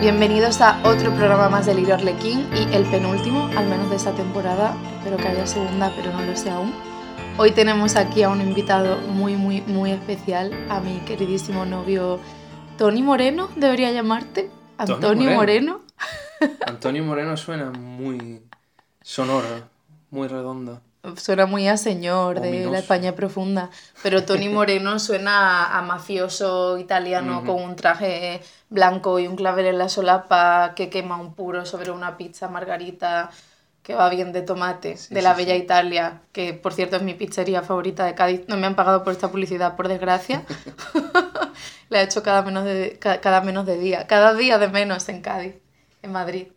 Bienvenidos a otro programa más de Lirio Arlequín y el penúltimo, al menos de esta temporada. Espero que haya segunda, pero no lo sé aún. Hoy tenemos aquí a un invitado muy, muy, muy especial, a mi queridísimo novio Tony Moreno, debería llamarte. Antonio Moreno. Antonio Moreno suena muy sonoro, muy redondo. Suena muy a señor de la España profunda, pero Tony Moreno suena a, mafioso italiano con un traje blanco y un clavel en la solapa que quema un puro sobre una pizza margarita que va bien de tomate, de la Bella Italia, que por cierto es mi pizzería favorita de Cádiz. No me han pagado por esta publicidad, por desgracia. la he hecho cada menos, de, cada menos de día, cada día de menos en Cádiz, en Madrid.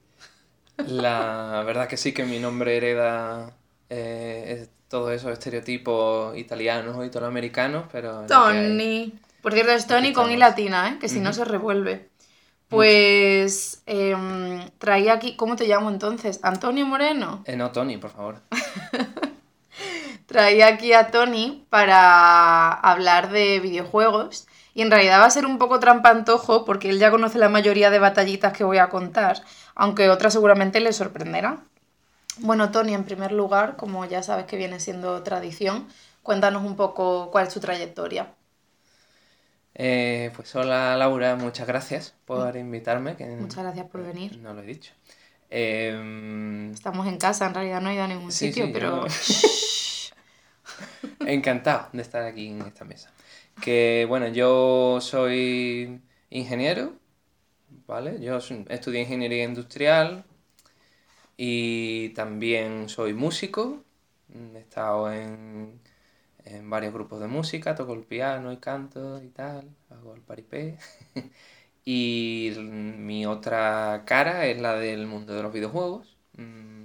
La verdad que sí que mi nombre hereda eh, todos esos estereotipos italianos o italoamericanos, pero... Tony. Por cierto, es Tony con I latina, ¿eh? que si no se revuelve. Pues em, traía aquí, ¿cómo te llamo entonces? ¿Antonio Moreno? Eh, no, Tony, por favor. traía aquí a Tony para hablar de videojuegos y en realidad va a ser un poco trampantojo porque él ya conoce la mayoría de batallitas que voy a contar, aunque otras seguramente le sorprenderán. Bueno, Tony, en primer lugar, como ya sabes que viene siendo tradición, cuéntanos un poco cuál es tu trayectoria. Eh, pues hola Laura, muchas gracias por invitarme. muchas gracias por venir. No lo he dicho. Em, Estamos en casa, en realidad no he ido a ningún sitio, pero... Encantado de estar aquí en esta mesa. Que bueno, yo soy ingeniero, ¿vale? Yo estudié ingeniería industrial, y también soy músico, he estado en, en varios grupos de música, toco el piano y canto y tal, hago el paripé. y mi otra cara es la del mundo de los videojuegos. Mm,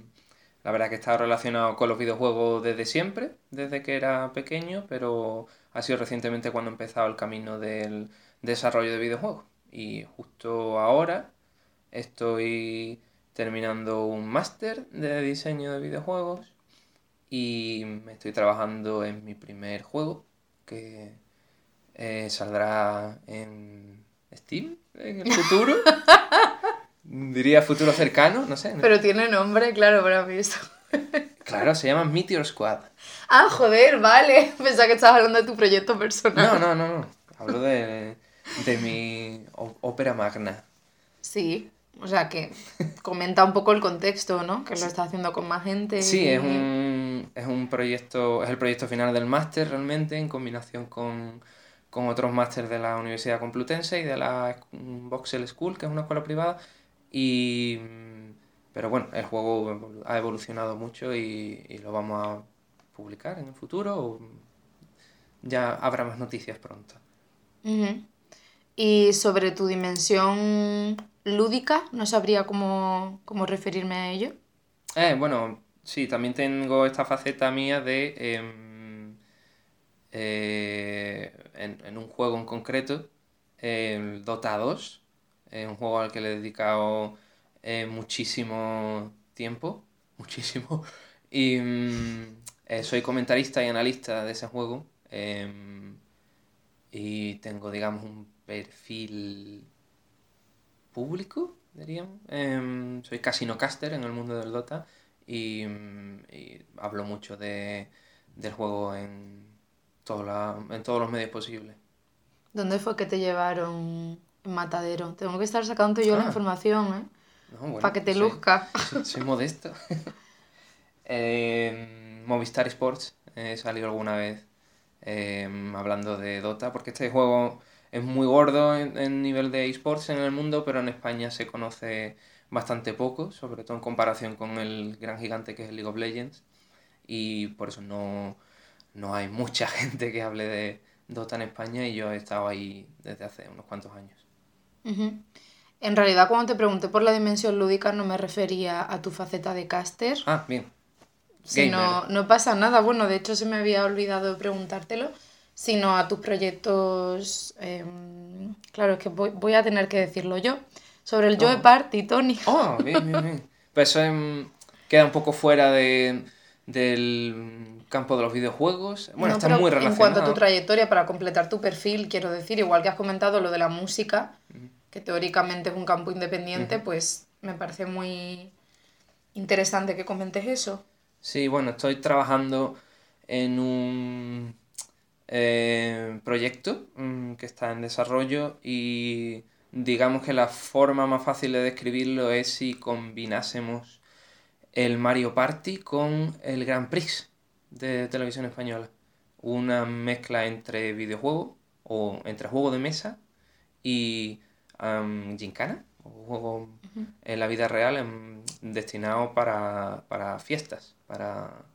la verdad que he estado relacionado con los videojuegos desde siempre, desde que era pequeño, pero ha sido recientemente cuando he empezado el camino del desarrollo de videojuegos. Y justo ahora estoy terminando un máster de diseño de videojuegos y me estoy trabajando en mi primer juego que eh, saldrá en Steam en el futuro. Diría futuro cercano, no sé. Pero tiene nombre, claro, para mí eso. claro, se llama Meteor Squad. Ah, joder, vale. Pensaba que estabas hablando de tu proyecto personal. No, no, no, no. Hablo de, de mi ópera magna. Sí, o sea que comenta un poco el contexto, ¿no? Que lo está haciendo con más gente. Sí, es, un, es un proyecto, es el proyecto final del máster realmente, en combinación con, con otros másteres de la Universidad Complutense y de la Voxel School, que es una escuela privada. Y, pero bueno, el juego ha evolucionado mucho y, y lo vamos a publicar en el futuro. ya habrá más noticias pronto. Y sobre tu dimensión lúdica, no sabría cómo, referirme a ello. Eh, bueno, sí, también tengo esta faceta mía de... Em, eh, en, un juego en concreto, Dota 2, es un juego al que le he dedicado eh, muchísimo tiempo, muchísimo, y mm, soy comentarista y analista de ese juego, em, y tengo, digamos, un perfil público, diríamos. Em, soy casino caster en el mundo del Dota y, hablo mucho de, del juego en, en todos los medios posibles. ¿Dónde fue que te llevaron en Matadero? Tengo que estar sacando yo la ah. información, ¿eh? Para que te luzca. Soy, modesto. Movistar Sports he salido alguna vez em, hablando de Dota, porque este juego es muy gordo en, nivel de esports en el mundo, pero en España se conoce bastante poco, sobre todo en comparación con el gran gigante que es el League of Legends. Y por eso no, hay mucha gente que hable de Dota en España y yo he estado ahí desde hace unos cuantos años. En realidad, cuando te pregunté por la dimensión lúdica, no me refería a tu faceta de caster. Ah, bien. Si no, no pasa nada. Bueno, de hecho se me había olvidado preguntártelo sino a tus proyectos. Em, claro, es que voy, a tener que decirlo yo. Sobre el Joe oh. Party, Tony. Oh, bien, bien, bien. Pues eso em, queda un poco fuera de, del campo de los videojuegos. Bueno, está muy relacionado. En cuanto a tu trayectoria, para completar tu perfil, quiero decir, igual que has comentado lo de la música, que teóricamente es un campo independiente, pues me parece muy interesante que comentes eso. Sí, bueno, estoy trabajando en un eh, proyecto mm, que está en desarrollo y digamos que la forma más fácil de describirlo es si combinásemos el Mario Party con el Grand Prix de televisión española. Una mezcla entre videojuegos o entre juego de mesa y um, gincana, o juego en la vida real em, destinado para, fiestas, para,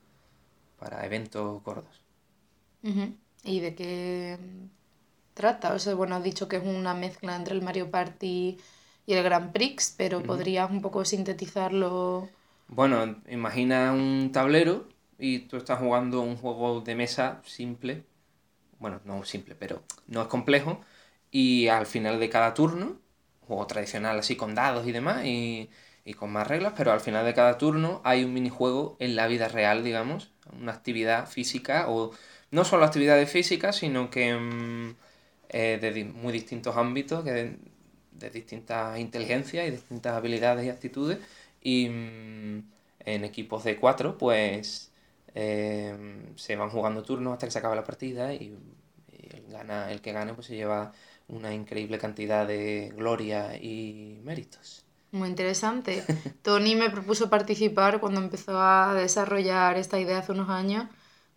para eventos gordos. ¿Y de qué trata? O sea, bueno, has dicho que es una mezcla entre el Mario Party y el Grand Prix, pero ¿podrías un poco sintetizarlo? Bueno, imagina un tablero y tú estás jugando un juego de mesa simple. Bueno, no simple, pero no es complejo. Y al final de cada turno, juego tradicional así con dados y demás, y, y con más reglas, pero al final de cada turno hay un minijuego en la vida real, digamos, una actividad física o no solo actividades físicas, sino que mm, eh, de muy distintos ámbitos, que de, distintas inteligencias y distintas habilidades y actitudes, y mm, en equipos de cuatro, pues eh, se van jugando turnos hasta que se acaba la partida y, el, gana, el que gane pues se lleva una increíble cantidad de gloria y méritos. Muy interesante. Tony me propuso participar cuando empezó a desarrollar esta idea hace unos años,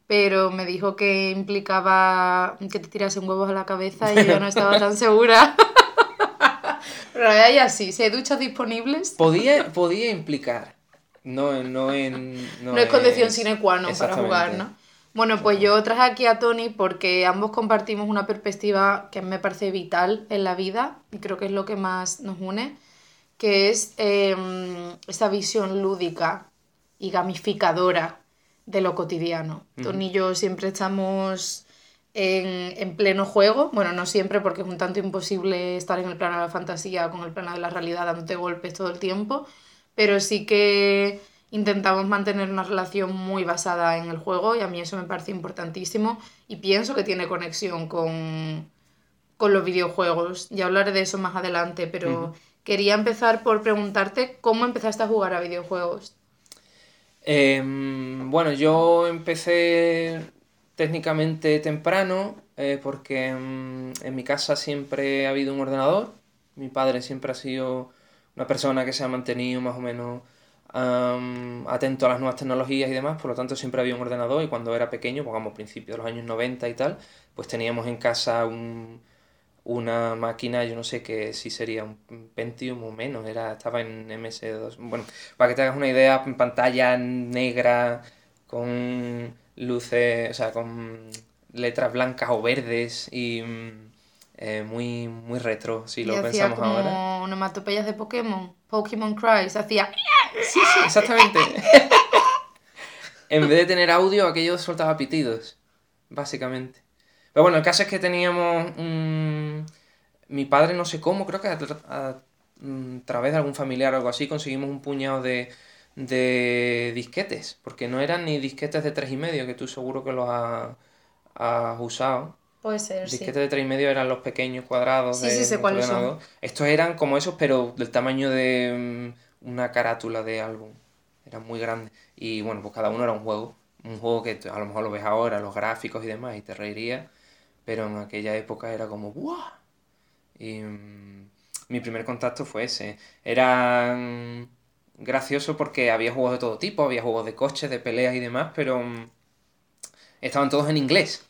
pero me dijo que implicaba que te tirase un huevo a la cabeza y yo no estaba tan segura. Pero hay así, si hay duchas disponibles. Podía, podía implicar. No, no, en, no, es condición sine qua non para jugar, ¿no? Bueno, pues yo traje aquí a Tony porque ambos compartimos una perspectiva que me parece vital en la vida y creo que es lo que más nos une, que es em, esa visión lúdica y gamificadora de lo cotidiano. Tony y yo siempre estamos en, en, pleno juego. Bueno, no siempre, porque es un tanto imposible estar en el plano de la fantasía con el plano de la realidad dándote golpes todo el tiempo, pero sí que intentamos mantener una relación muy basada en el juego y a mí eso me parece importantísimo y pienso que tiene conexión con, con los videojuegos. Ya hablaré de eso más adelante, pero quería empezar por preguntarte cómo empezaste a jugar a videojuegos. Em, bueno, yo empecé técnicamente temprano, eh, porque en, mi casa siempre ha habido un ordenador. Mi padre siempre ha sido una persona que se ha mantenido más o menos atento a las nuevas tecnologías y demás, por lo tanto siempre había un ordenador y cuando era pequeño, pongamos pues, principios de los años 90 y tal, pues teníamos en casa un, una máquina, yo no sé qué si sería un Pentium o menos, era, estaba en MS2. Bueno, para que te hagas una idea, pantalla negra con luces, o sea, con letras blancas o verdes y mm, eh, muy, muy retro, si lo pensamos como ahora. onomatopeyas de Pokémon, Pokémon Cries, hacía... Sí, sí, exactamente. en vez de tener audio, aquello soltaba pitidos, básicamente. Pero bueno, el caso es que teníamos un... Mi padre, no sé cómo, creo que a, a mm, través de algún familiar o algo así, conseguimos un puñado de de disquetes, porque no eran ni disquetes de tres y medio, que tú seguro que los has, usado. Puede ser, disquetes de tres y medio eran los pequeños cuadrados sí, de sí, Estos eran como esos, pero del tamaño de mm, una carátula de álbum. Eran muy grandes. Y bueno, pues cada uno era un juego. Un juego que a lo mejor lo ves ahora, los gráficos y demás, y te reirías. Pero en aquella época era como ¡buah! Y mm, mi primer contacto fue ese. Eran gracioso porque había juegos de todo tipo, había juegos de coches, de peleas y demás, pero mm, estaban todos en inglés.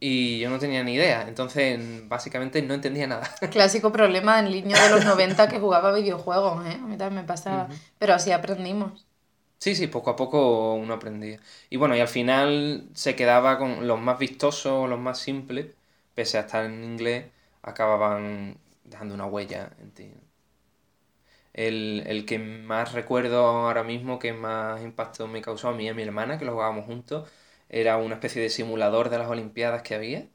Y yo no tenía ni idea, entonces básicamente no entendía nada. Clásico problema del niño de los 90 que jugaba videojuegos, ¿eh? A mí también me pasaba, pero así aprendimos. Sí, sí, poco a poco uno aprendía. Y bueno, y al final se quedaba con los más vistosos, los más simples, pese a estar en inglés, acababan dejando una huella en ti. El, que más recuerdo ahora mismo, que más impacto me causó a mí y a mi hermana, que lo jugábamos juntos, era una especie de simulador de las Olimpiadas que había,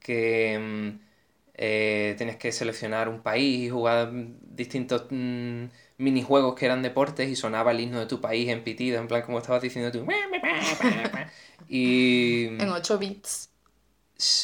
que mm, eh, tenías que seleccionar un país y jugar distintos mm, minijuegos que eran deportes y sonaba el himno de tu país en pitido, en plan como estabas diciendo tú. y... En 8 bits.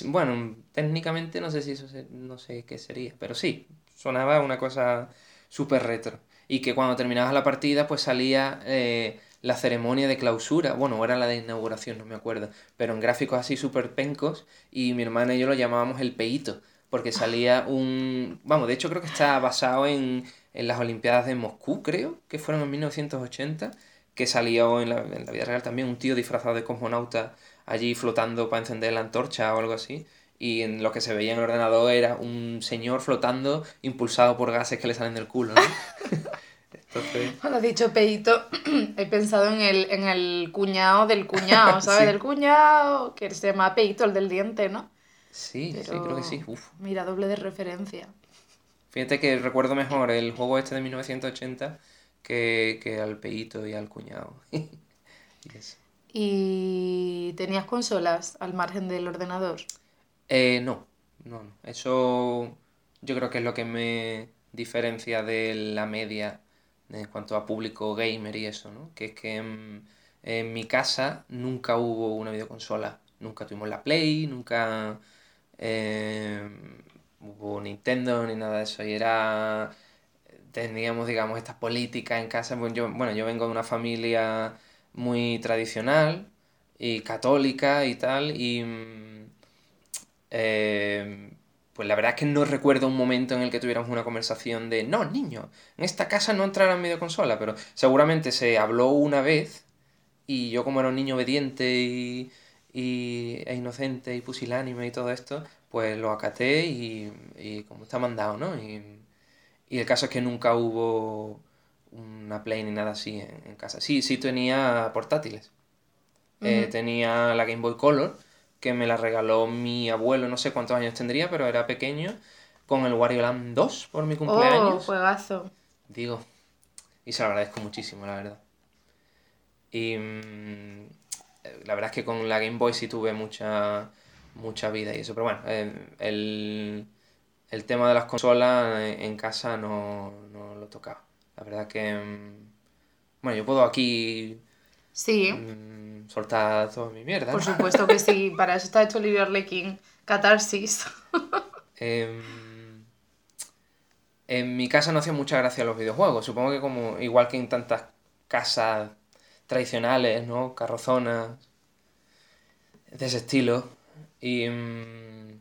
Bueno, técnicamente no sé si eso no sé qué sería, pero sí, sonaba una cosa súper retro. Y que cuando terminabas la partida, pues salía eh, la ceremonia de clausura. Bueno, era la de inauguración, no me acuerdo. Pero en gráficos así súper pencos. Y mi hermana y yo lo llamábamos el peito. Porque salía un. Vamos, de hecho creo que está basado en, en las Olimpiadas de Moscú, creo, que fueron en 1980. Que salió en la, en la vida real también un tío disfrazado de cosmonauta allí flotando para encender la antorcha o algo así y en lo que se veía en el ordenador era un señor flotando impulsado por gases que le salen del culo. ¿no? Entonces... Cuando has dicho peito, he pensado en el, en el cuñado del cuñado, ¿sabes? Del cuñado, que se llama peito, el del diente, ¿no? Sí, sí, creo que sí. Uf. Mira, doble de referencia. Fíjate que recuerdo mejor el juego este de 1980 que, que al peito y al cuñado. ¿Y tenías consolas al margen del ordenador? Eh, no, no, no. Eso yo creo que es lo que me diferencia de la media en cuanto a público gamer y eso, ¿no? Que es que en, mi casa nunca hubo una videoconsola. Nunca tuvimos la Play, nunca eh, hubo Nintendo ni nada de eso. Y era. Teníamos, digamos, estas políticas en casa. Bueno yo, bueno, yo vengo de una familia muy tradicional y católica y tal. Y eh, pues la verdad es que no recuerdo un momento en el que tuviéramos una conversación de, no, niño, en esta casa no entrarán videoconsola, pero seguramente se habló una vez y yo como era un niño obediente y, e inocente y pusilánime y todo esto, pues lo acaté y, como está mandado, ¿no? Y, el caso es que nunca hubo una Play ni nada así en, casa. Sí, sí tenía portátiles. Eh, tenía la Game Boy Color que me la regaló mi abuelo, no sé cuántos años tendría, pero era pequeño, con el Wario Land 2 por mi cumpleaños. Oh, juegazo. Digo, y se lo agradezco muchísimo, la verdad. Y mm, la verdad es que con la Game Boy sí tuve mucha, mucha vida y eso, pero bueno, eh, el, tema de las consolas en casa no, no lo tocaba. La verdad que, mm, bueno, yo puedo aquí... Sí. Mm, soltar toda mi mierda. Por supuesto que sí, para eso está hecho Olivia Arlequín, catarsis. Em, en mi casa no hacía mucha gracia los videojuegos, supongo que como igual que en tantas casas tradicionales, ¿no? Carrozonas, de ese estilo. Y em,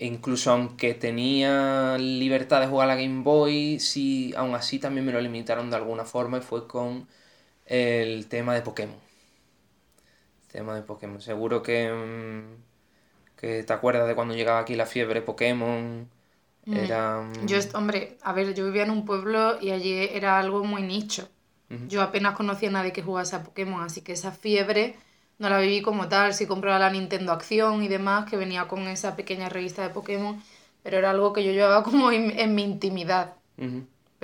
incluso aunque tenía libertad de jugar a la Game Boy, sí, aún así también me lo limitaron de alguna forma y fue con el tema de Pokémon. tema de Pokémon. Seguro que, mm, que te acuerdas de cuando llegaba aquí la fiebre Pokémon. Mm. Era... Mm, yo, hombre, a ver, yo vivía en un pueblo y allí era algo muy nicho. Yo apenas conocía a nadie que jugase a Pokémon, así que esa fiebre no la viví como tal. Sí compraba la Nintendo Acción y demás, que venía con esa pequeña revista de Pokémon, pero era algo que yo llevaba como en, mi intimidad.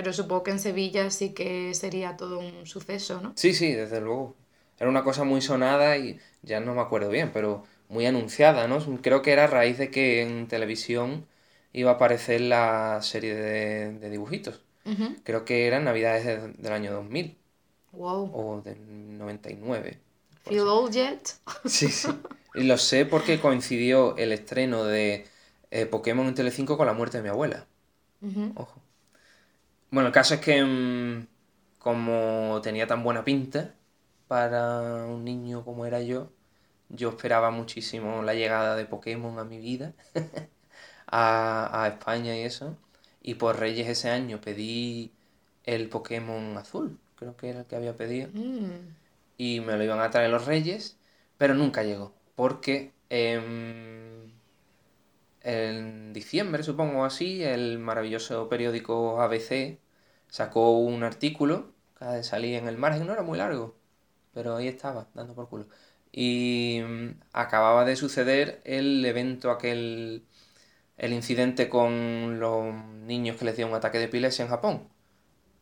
Pero supongo que en Sevilla sí que sería todo un suceso, ¿no? Sí, sí, desde luego. Era una cosa muy sonada y ya no me acuerdo bien, pero muy anunciada, ¿no? Creo que era a raíz de que en televisión iba a aparecer la serie de, dibujitos. Creo que eran Navidades del año 2000. Wow. O del 99. Feel old yet? Sí, sí. Y lo sé porque coincidió el estreno de eh, Pokémon en Telecinco con la muerte de mi abuela. Ojo. Bueno, el caso es que mm, como tenía tan buena pinta para un niño como era yo, yo esperaba muchísimo la llegada de Pokémon a mi vida, a, España y eso. Y por Reyes ese año pedí el Pokémon azul, creo que era el que había pedido. Mm. Y me lo iban a traer los Reyes, pero nunca llegó, porque en diciembre, supongo así, el maravilloso periódico ABC sacó un artículo que salía en el margen, no era muy largo, pero ahí estaba, dando por culo. Y mm, acababa de suceder el evento aquel, el incidente con los niños que les dio un ataque de epilepsia en Japón.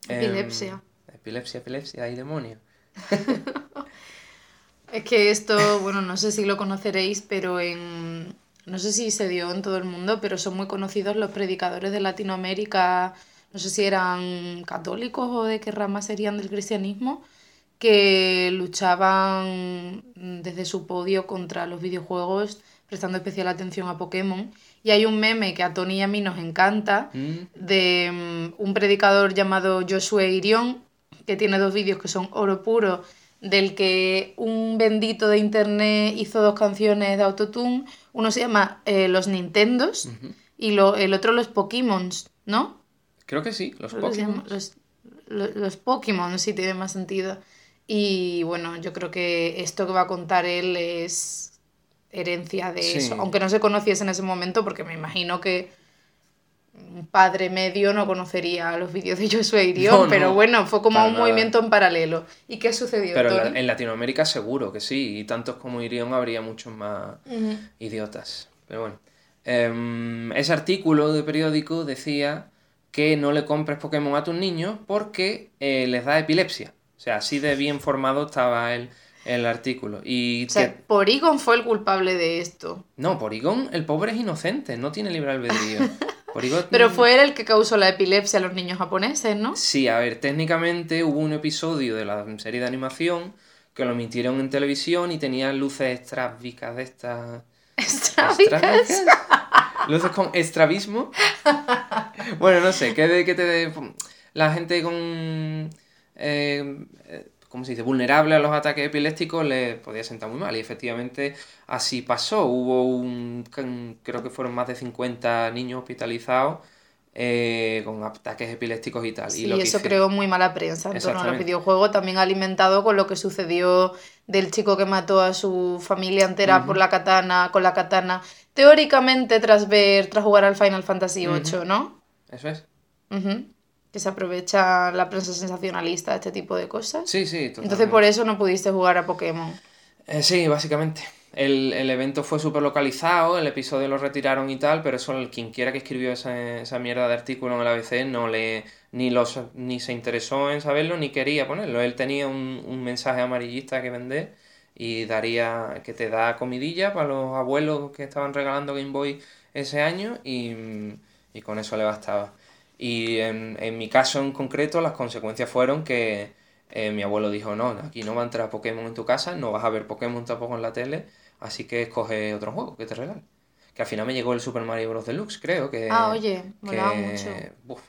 Epilepsia. Em, epilepsia, epilepsia, hay demonio. es que esto, bueno, no sé si lo conoceréis, pero en no sé si se dio en todo el mundo, pero son muy conocidos los predicadores de Latinoamérica, no sé si eran católicos o de qué rama serían del cristianismo, que luchaban desde su podio contra los videojuegos, prestando especial atención a Pokémon. Y hay un meme que a Tony y a mí nos encanta mm. de mm, un predicador llamado Josué Irión, que tiene dos vídeos que son oro puro, del que un bendito de internet hizo dos canciones de autotune. Uno se llama eh, Los Nintendos y lo, el otro Los Pokémon, ¿no? Creo que sí, los Pokémon. Los, los, Pokémon sí tiene más sentido. Y bueno, yo creo que esto que va a contar él es herencia de eso, aunque no se conociese en ese momento, porque me imagino que un padre medio no conocería los vídeos de Josué Irión, pero bueno, fue como un movimiento en paralelo. ¿Y qué sucedió? Pero en, Latinoamérica seguro que sí, y tantos como Irión habría muchos más idiotas. Pero bueno, em, ese artículo de periódico decía que no le compres Pokémon a tus niños porque eh, les da epilepsia. O sea, así de bien formado estaba el, el artículo. Y o sea, Porygon fue el culpable de esto. No, Porygon, el pobre es inocente, no tiene libre albedrío. Pero fue él el que causó la epilepsia a los niños japoneses, ¿no? Sí, a ver, técnicamente hubo un episodio de la serie de animación que lo emitieron en televisión y tenía luces estrabicas de estas... ¿Estrabicas? luces con estrabismo. bueno, no sé, que, de, que te... La gente con... Eh, ¿cómo se dice?, vulnerable a los ataques epilépticos le podía sentar muy mal. Y efectivamente así pasó. Hubo un, creo que fueron más de 50 niños hospitalizados eh, con ataques epilépticos y tal. Sí, y eso creó muy mala prensa en torno a los videojuegos, también alimentado con lo que sucedió del chico que mató a su familia entera por la katana, con la katana, teóricamente tras ver, tras jugar al Final Fantasy VIII, ¿no? Eso es que se aprovecha la prensa sensacionalista de este tipo de cosas. Sí, sí, totalmente. Entonces por eso no pudiste jugar a Pokémon. Eh, sí, básicamente. El, evento fue súper localizado, el episodio lo retiraron y tal, pero eso quien quiera que escribió esa, esa mierda de artículo en el ABC no le ni los ni se interesó en saberlo ni quería ponerlo. Él tenía un, un mensaje amarillista que vender y daría que te da comidilla para los abuelos que estaban regalando Game Boy ese año y, y con eso le bastaba. Y en, en mi caso en concreto, las consecuencias fueron que eh, mi abuelo dijo: No, aquí no va a entrar Pokémon en tu casa, no vas a ver Pokémon tampoco en la tele, así que escoge otro juego que te regale. Que al final me llegó el Super Mario Bros. Deluxe, creo que. Ah, oye, me que, mucho. Uf,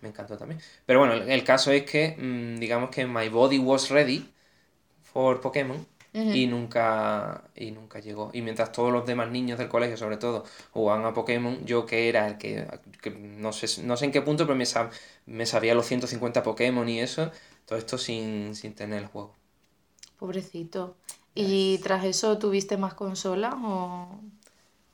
me encantó también. Pero bueno, el, caso es que, mm, digamos que my body was ready for Pokémon y nunca y nunca llegó. Y mientras todos los demás niños del colegio, sobre todo, jugaban a Pokémon, yo que era el que, no, sé, no sé en qué punto, pero me, me sabía los 150 Pokémon y eso, todo esto sin, tener el juego. Pobrecito. ¿Y tras eso tuviste más consolas o...?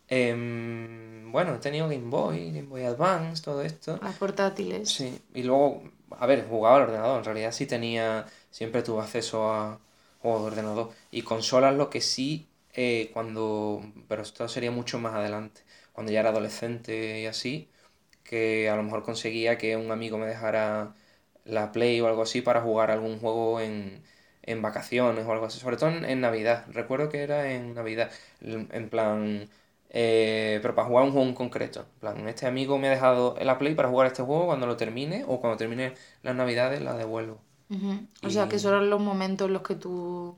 Em, bueno, he tenido Game Boy, Game Boy Advance, todo esto. Las portátiles. Sí, y luego, a ver, jugaba al ordenador, en realidad sí tenía, siempre tuve acceso a, o de ordenador. Y consolas lo que sí, eh, cuando, pero esto sería mucho más adelante, cuando ya era adolescente y así, que a lo mejor conseguía que un amigo me dejara la Play o algo así para jugar algún juego en, en vacaciones o algo así, sobre todo en, Navidad. Recuerdo que era en Navidad, en plan... Eh, pero para jugar un juego en concreto. En plan, este amigo me ha dejado la Play para jugar este juego cuando lo termine o cuando termine las navidades la devuelvo. O sea, que esos eran los momentos en los que tú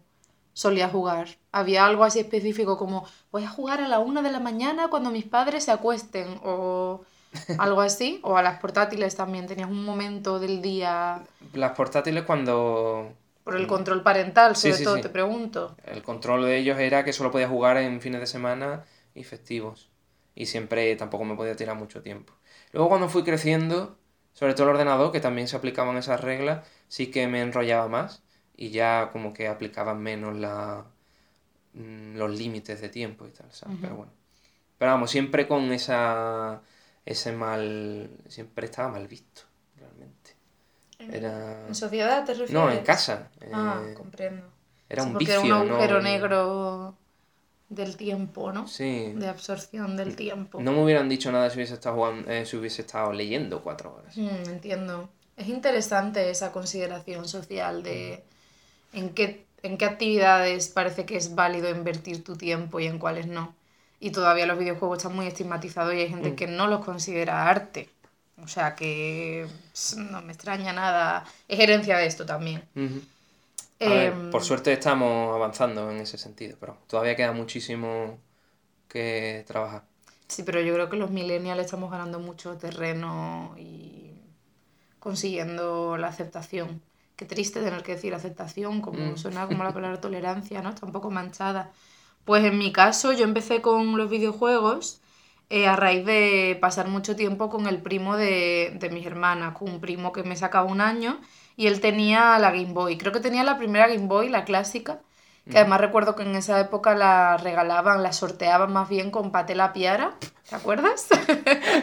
solías jugar. Había algo así específico como, voy a jugar a la una de la mañana cuando mis padres se acuesten o algo así. o a las portátiles también, tenías un momento del día... Las portátiles cuando... Por el control parental, sobre todo, te pregunto. El control de ellos era que solo podía jugar en fines de semana y festivos. Y siempre tampoco me podía tirar mucho tiempo. Luego cuando fui creciendo, sobre todo el ordenador, que también se aplicaban esas reglas, sí que me enrollaba más y ya como que aplicaban menos la, mm, los límites de tiempo y tal, ¿sabes? Pero bueno. Pero vamos, siempre con esa ese mal, siempre estaba mal visto, realmente. Era... ¿En sociedad te refieres? No, en casa. Ah, eh, comprendo. Era un vicio, era un agujero negro del tiempo, ¿no? Sí. De absorción del tiempo. No me hubieran dicho nada si hubiese estado, jugando, eh, si hubiese estado leyendo cuatro horas. Mm, entiendo. Es interesante esa consideración social de en qué, en qué actividades parece que es válido invertir tu tiempo y en cuáles no. Y todavía los videojuegos están muy estigmatizados y hay gente mm. que no los considera arte. O sea que no me extraña nada. Es herencia de esto también. Em, por suerte estamos avanzando en ese sentido, pero todavía queda muchísimo que trabajar. Sí, pero yo creo que los millennials estamos ganando mucho terreno y consiguiendo la aceptación. Qué triste tener que decir aceptación, como mm. suena como la palabra tolerancia, ¿no? Está un poco manchada. Pues en mi caso yo empecé con los videojuegos eh, a raíz de pasar mucho tiempo con el primo de, de mis hermanas, con un primo que me sacaba un año y él tenía la Game Boy. Creo que tenía la primera Game Boy, la clásica, que además recuerdo que en esa época la regalaban, la sorteaban más bien con Patela Piara. ¿Te acuerdas?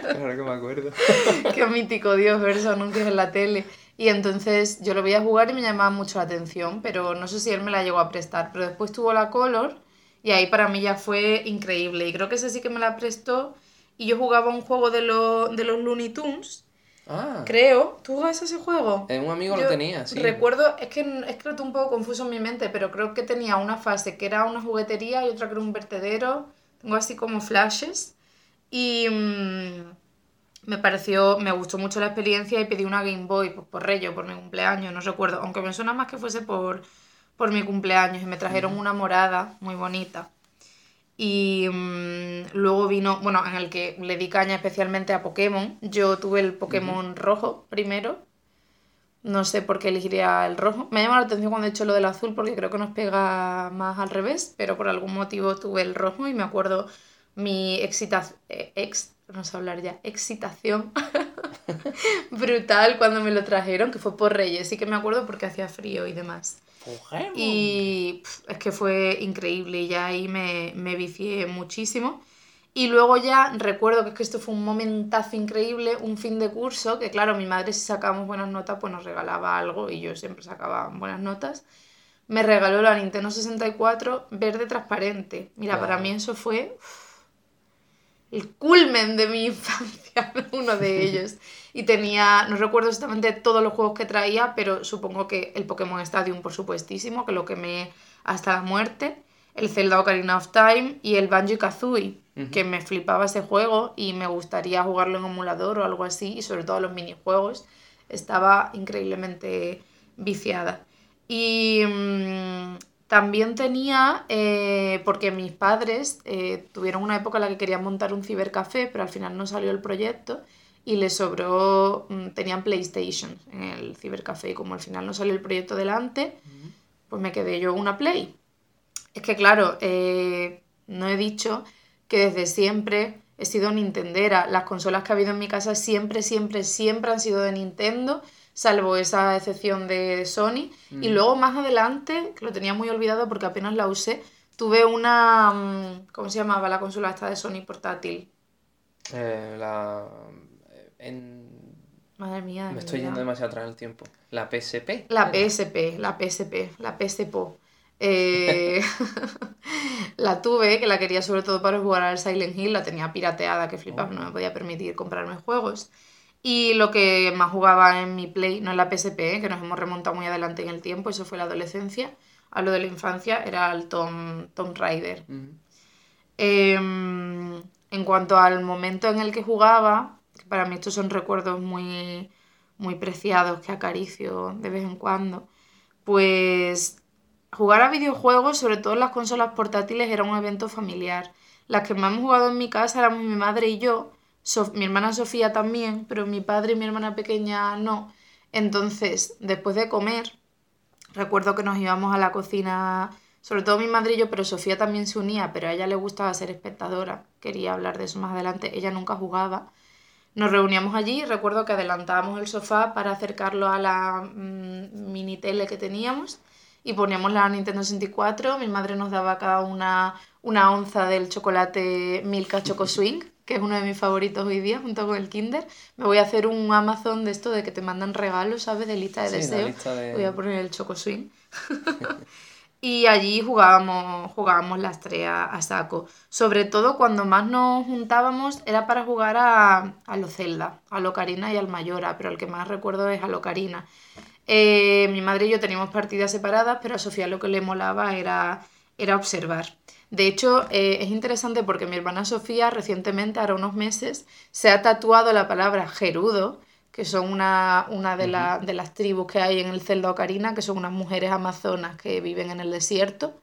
Claro que me acuerdo. Qué mítico, Dios, ver esos anuncios en la tele. Y entonces yo lo veía jugar y me llamaba mucho la atención, pero no sé si él me la llegó a prestar. Pero después tuvo la Color y ahí para mí ya fue increíble. Y creo que ese sí que me la prestó y yo jugaba un juego de, de los Looney Tunes Ah. Creo. ¿Tú jugas ese juego? Eh, un amigo lo tenía, sí. Recuerdo, es que es que un poco confuso en mi mente, pero creo que tenía una fase que era una juguetería y otra que era un vertedero. Tengo así como flashes. Y mm, me pareció, me gustó mucho la experiencia y pedí una Game Boy pues, por Reyes, por mi cumpleaños, no recuerdo. Aunque me suena más que fuese por, por mi cumpleaños y me trajeron una morada muy bonita. Y mm, luego vino, bueno, en el que le di caña especialmente a Pokémon. Yo tuve el Pokémon rojo primero. No sé por qué elegiría el rojo. Me llama la atención cuando he hecho lo del azul porque creo que nos pega más al revés, pero por algún motivo tuve el rojo y me acuerdo mi excitación, eh, ex, no sé hablar ya, excitación brutal cuando me lo trajeron, que fue por Reyes. Sí que me acuerdo porque hacía frío y demás. Y es que fue increíble, y ya ahí me, me vicié muchísimo. Y luego ya recuerdo que, es que esto fue un momentazo increíble, un fin de curso, que claro, mi madre si sacábamos buenas notas pues nos regalaba algo y yo siempre sacaba buenas notas. Me regaló la Nintendo 64 verde transparente. Mira, para mí eso fue el culmen de mi infancia, uno de ellos. Y tenía, no recuerdo exactamente todos los juegos que traía, pero supongo que el Pokémon Stadium, por supuestísimo, que lo que me hasta la muerte, el Zelda Ocarina of Time y el Banjo Kazooie, que me flipaba ese juego y me gustaría jugarlo en emulador o algo así, y sobre todo los minijuegos. Estaba increíblemente viciada. Y mm, también tenía, eh, porque mis padres eh, tuvieron una época en la que querían montar un cibercafé, pero al final no salió el proyecto y les sobró, mm, tenían PlayStation en el cibercafé y como al final no salió el proyecto delante, pues me quedé yo una Play. Es que claro, eh, no he dicho que desde siempre he sido Nintendera. Las consolas que ha habido en mi casa siempre, siempre, siempre han sido de Nintendo salvo esa excepción de Sony. Y mm. luego más adelante, que lo tenía muy olvidado porque apenas la usé, tuve una... Mm, ¿Cómo se llamaba la consola esta de Sony portátil? Eh, la... En... Madre mía. Me estoy yendo demasiado atrás en el tiempo. ¿La PSP? La PSP, la PSP, la PSP. Eh, la tuve, que la quería sobre todo para jugar al Silent Hill, la tenía pirateada, que flipaba, no me podía permitir comprarme juegos. Y lo que más jugaba en mi Play, no en la PSP, ¿eh? que nos hemos remontado muy adelante en el tiempo, eso fue la adolescencia. a lo de la infancia, era el Tom, Tom Raider. Em, en cuanto al momento en el que jugaba, que para mí estos son recuerdos muy, muy preciados que acaricio de vez en cuando, pues jugar a videojuegos, sobre todo en las consolas portátiles, era un evento familiar. Las que más hemos jugado en mi casa éramos mi madre y yo, mi hermana Sofía también, pero mi padre y mi hermana pequeña no. Entonces, después de comer, recuerdo que nos íbamos a la cocina, sobre todo mi madre y yo, pero Sofía también se unía, pero a ella le gustaba ser espectadora, quería hablar de eso más adelante, ella nunca jugaba. Nos reuníamos allí y recuerdo que adelantábamos el sofá para acercarlo a la mm, mini tele que teníamos y poníamos la Nintendo 64, mi madre nos daba cada una una onza del chocolate Milka Choco Swing que es uno de mis favoritos hoy día, junto con el Kinder. Me voy a hacer un Amazon de esto de que te mandan regalos, ¿sabes? De lista de deseos. Voy a poner el Choco Swing. y allí jugábamos, jugábamos las tres a, saco. Sobre todo cuando más nos juntábamos era para jugar a, a lo Zelda, a lo Karina y al Mayora, pero el que más recuerdo es a lo Karina. Eh, mi madre y yo teníamos partidas separadas, pero a Sofía lo que le molaba era, era observar. De hecho, eh, es interesante porque mi hermana Sofía recientemente, ahora unos meses, se ha tatuado la palabra Gerudo, que son una, una de, de, las tribus que hay en el Celda Ocarina, que son unas mujeres amazonas que viven en el desierto,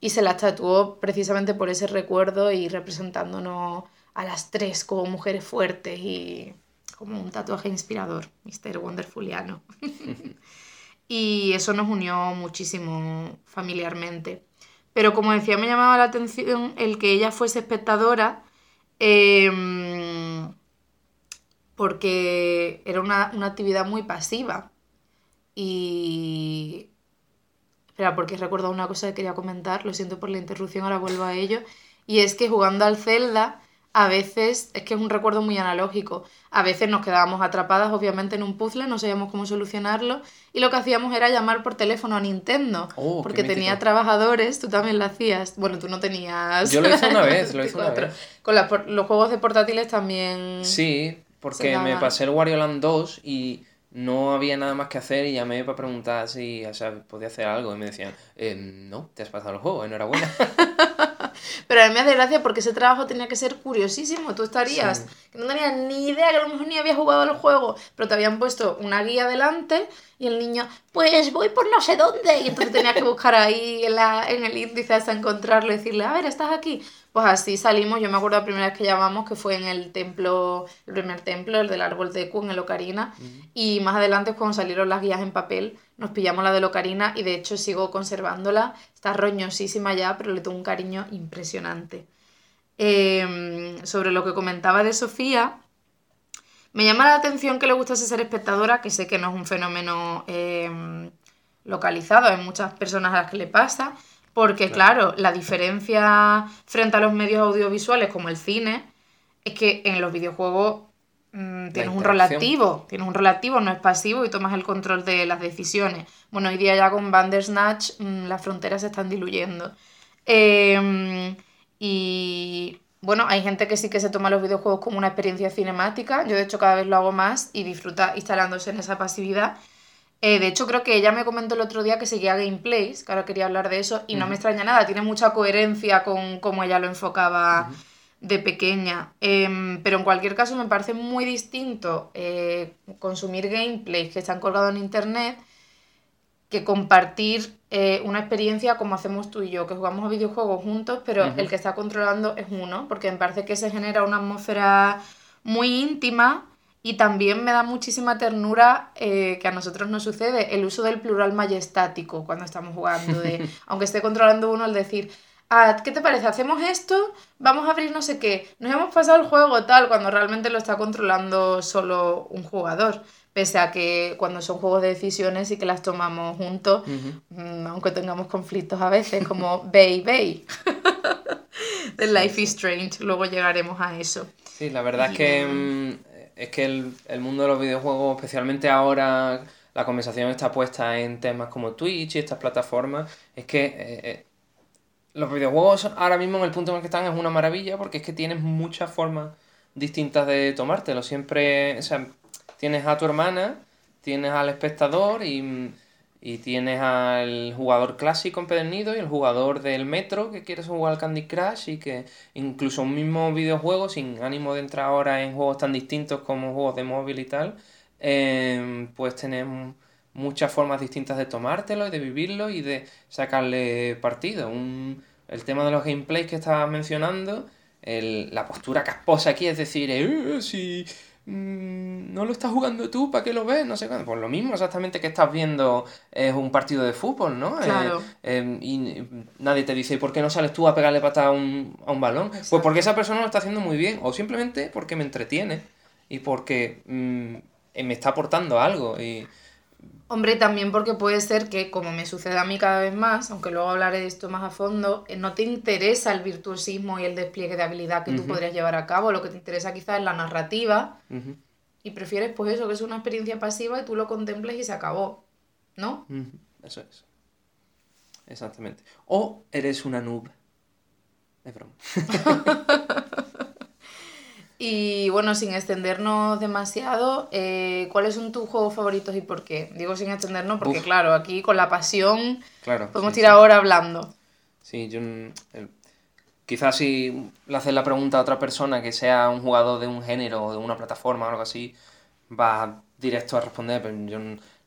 y se las tatuó precisamente por ese recuerdo y representándonos a las tres como mujeres fuertes y como un tatuaje inspirador, Mr. Wonderfuliano. y eso nos unió muchísimo familiarmente. Pero como decía, me llamaba la atención el que ella fuese espectadora em, porque era una, una actividad muy pasiva. Y Espera, porque he recordado una cosa que quería comentar, lo siento por la interrupción, ahora vuelvo a ello. Y es que jugando al Zelda, a veces, es que es un recuerdo muy analógico, a veces nos quedábamos atrapadas obviamente en un puzzle, no sabíamos cómo solucionarlo, y lo que hacíamos era llamar por teléfono a Nintendo, oh, porque tenía trabajadores, tú también lo hacías, bueno, tú no tenías... Yo lo hice una vez, lo hice una vez. Con los juegos de portátiles también... Sí, porque me pasé el Wario Land 2 y no había nada más que hacer y llamé para preguntar si podía hacer algo. Y me decían, eh, no, te has pasado el juego, enhorabuena. Pero a mí me hace gracia porque ese trabajo tenía que ser curiosísimo. Tú estarías, que no tenías ni idea, que a lo mejor ni habías jugado al juego, pero te habían puesto una guía delante y el niño, pues voy por no sé dónde. Y entonces tenías que buscar ahí en, la, en el índice hasta encontrarlo y decirle, a ver, estás aquí. Pues así salimos, yo me acuerdo la primera vez que llamamos, que fue en el templo, el primer templo, el del árbol de Q, en el Ocarina, y más adelante cuando salieron las guías en papel, nos pillamos la de Ocarina y de hecho sigo conservándola, está roñosísima ya, pero le tengo un cariño impresionante. Em, sobre lo que comentaba de Sofía, me llama la atención que le gustase ser espectadora, que sé que no es un fenómeno em, localizado, hay muchas personas a las que le pasa, porque claro. la diferencia frente a los medios audiovisuales como el cine es que en los videojuegos mm, tienes un relativo, tienes un relativo, no es pasivo y tomas el control de las decisiones. Bueno, hoy día ya con Bandersnatch mm, las fronteras se están diluyendo. Em, y bueno, hay gente que sí que se toma los videojuegos como una experiencia cinemática. Yo de hecho cada vez lo hago más y disfruta instalándose en esa pasividad. Eh, de hecho, creo que ella me comentó el otro día que seguía gameplays, que ahora quería hablar de eso, y no me extraña nada, tiene mucha coherencia con cómo ella lo enfocaba de pequeña. Em, pero en cualquier caso me parece muy distinto eh, consumir gameplays que están colgados en internet que compartir eh, una experiencia como hacemos tú y yo, que jugamos a videojuegos juntos, pero el que está controlando es uno, porque me parece que se genera una atmósfera muy íntima y también me da muchísima ternura eh, que a nosotros nos sucede el uso del plural majestático cuando estamos jugando, de, aunque esté controlando uno, el decir, ah, ¿qué te parece? ¿Hacemos esto? Vamos a abrir no sé qué. Nos hemos pasado el juego tal, cuando realmente lo está controlando solo un jugador. Pese a que cuando son juegos de decisiones y que las tomamos juntos, mm, aunque tengamos conflictos a veces, como Bay Bay. de Life is Strange, luego llegaremos a eso. Sí, la verdad es que mm, es que el, mundo de los videojuegos, especialmente ahora, la conversación está puesta en temas como Twitch y estas plataformas, es que eh, eh, los videojuegos ahora mismo en el punto en el que están es una maravilla porque es que tienes muchas formas distintas de tomártelo. Siempre, o sea, tienes a tu hermana, tienes al espectador y y tienes al jugador clásico empedernido y el jugador del metro que quieres jugar al Candy Crush y que incluso un mismo videojuego, sin ánimo de entrar ahora en juegos tan distintos como juegos de móvil y tal, eh, pues tenemos muchas formas distintas de tomártelo y de vivirlo y de sacarle partido. el tema de los gameplays que estabas mencionando, la postura casposa aquí, es decir, eh, si Mm, no lo estás jugando tú, ¿para qué lo ves? No sé cuándo. Pues lo mismo exactamente que estás viendo es un partido de fútbol, ¿no? Eh, em, y nadie te dice, ¿por qué no sales tú a pegarle patada a un, a un balón? Pues porque esa persona lo está haciendo muy bien, o simplemente porque me entretiene y porque mm, me está aportando algo. Y, Hombre, también porque puede ser que, como me sucede a mí cada vez más, aunque luego hablaré de esto más a fondo, eh, no te interesa el virtuosismo y el despliegue de habilidad que tú podrías llevar a cabo, lo que te interesa quizás es la narrativa y prefieres pues eso, que es una experiencia pasiva y tú lo contemples y se acabó, ¿no? Eso es. Exactamente. O eres una noob. Es broma. Y bueno, sin extendernos demasiado, eh, ¿cuáles son tus juegos favoritos y por qué? Digo sin extendernos porque, claro, aquí con la pasión claro, podemos ir ahora hablando. Sí, yo. quizás si le haces la pregunta a otra persona que sea un jugador de un género o de una plataforma o algo así, va directo a responder, pero yo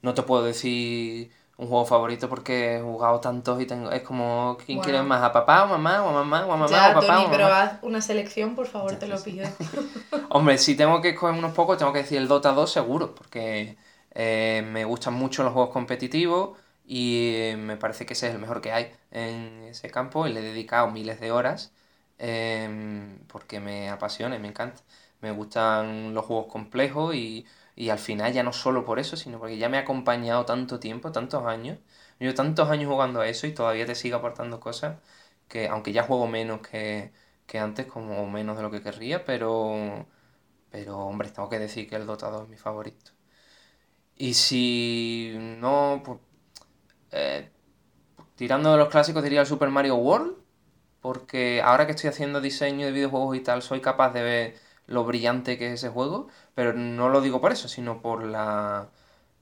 no te puedo decir un juego favorito porque he jugado tantos y tengo es como quién quiere más a papá o mamá o a mamá o a mamá ya, o papá Tony, pero haz una selección por favor te lo pido. Hombre si tengo que escoger unos pocos tengo que decir el Dota 2 seguro porque eh, me gustan mucho los juegos competitivos y me parece que ese es el mejor que hay en ese campo y le he dedicado miles de horas em, porque me apasiona y me encanta. Me gustan los juegos complejos y y al final ya no solo por eso, sino porque ya me ha acompañado tanto tiempo, tantos años. Yo tantos años jugando a eso y todavía te sigue aportando cosas que, aunque ya juego menos que, antes, como menos de lo que querría, pero, pero hombre, tengo que decir que el Dota es mi favorito. Y si no, pues, eh, tirando de los clásicos diría el Super Mario World, porque ahora que estoy haciendo diseño de videojuegos y tal, soy capaz de ver lo brillante que es ese juego, pero no lo digo por eso, sino por la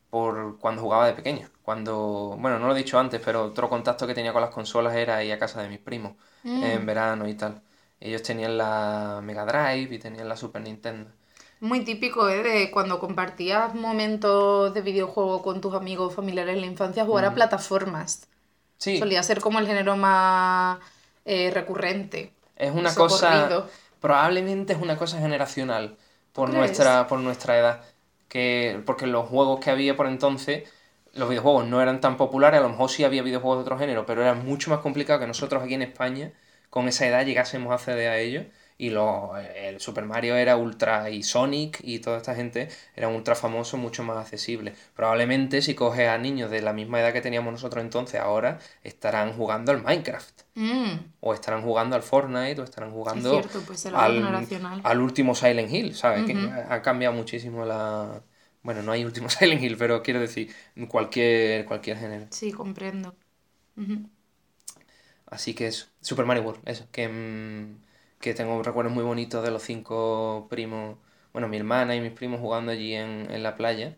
por cuando jugaba de pequeño. Cuando, bueno, no lo he dicho antes, pero otro contacto que tenía con las consolas era ir a casa de mis primos mm. en verano y tal. Ellos tenían la Mega Drive y tenían la Super Nintendo. Muy típico, ¿eh? De cuando compartías momentos de videojuego con tus amigos familiares en la infancia, jugar a mm. plataformas. Sí. Solía ser como el género más eh, recurrente. Es una cosa probablemente es una cosa generacional por nuestra, por nuestra edad. Que, porque los juegos que había por entonces, los videojuegos no eran tan populares, a lo mejor sí había videojuegos de otro género, pero era mucho más complicado que nosotros aquí en España, con esa edad, llegásemos a acceder a ellos y lo, el Super Mario era ultra y Sonic y toda esta gente era ultra famoso, mucho más accesible. Probablemente si coges a niños de la misma edad que teníamos nosotros entonces, ahora estarán jugando al Minecraft. Mm. O estarán jugando al Fortnite, o estarán jugando pues al, último Silent Hill, ¿sabes? Que ha cambiado muchísimo la... Bueno, no hay último Silent Hill, pero quiero decir, cualquier, cualquier género. Sí, comprendo. Así que es Super Mario World, eso, que... Mm, que tengo recuerdos muy bonitos de los cinco primos, bueno, mi hermana y mis primos jugando allí en, la playa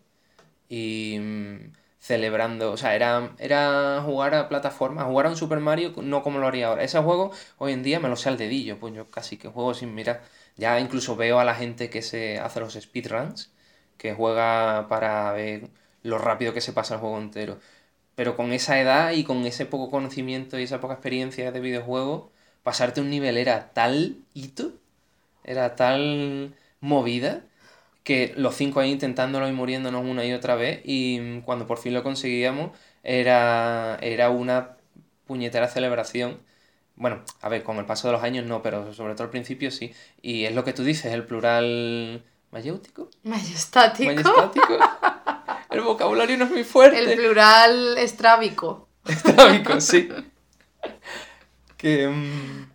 y mm, celebrando, o sea, era, era jugar a plataformas, jugar a un Super Mario no como lo haría ahora. Ese juego hoy en día me lo sé al dedillo, pues yo casi que juego sin mirar. Ya incluso veo a la gente que se hace los speedruns, que juega para ver lo rápido que se pasa el juego entero. Pero con esa edad y con ese poco conocimiento y esa poca experiencia de videojuego, pasarte un nivel era tal hito, era tal movida, que los cinco ahí intentándolo y muriéndonos una y otra vez, y cuando por fin lo conseguíamos, era, era una puñetera celebración. Bueno, a ver, con el paso de los años no, pero sobre todo al principio sí. Y es lo que tú dices, el plural mayéutico. Majestático. Majestático. El vocabulario no es muy fuerte. El plural estrábico. Estrábico, sí. que, mm,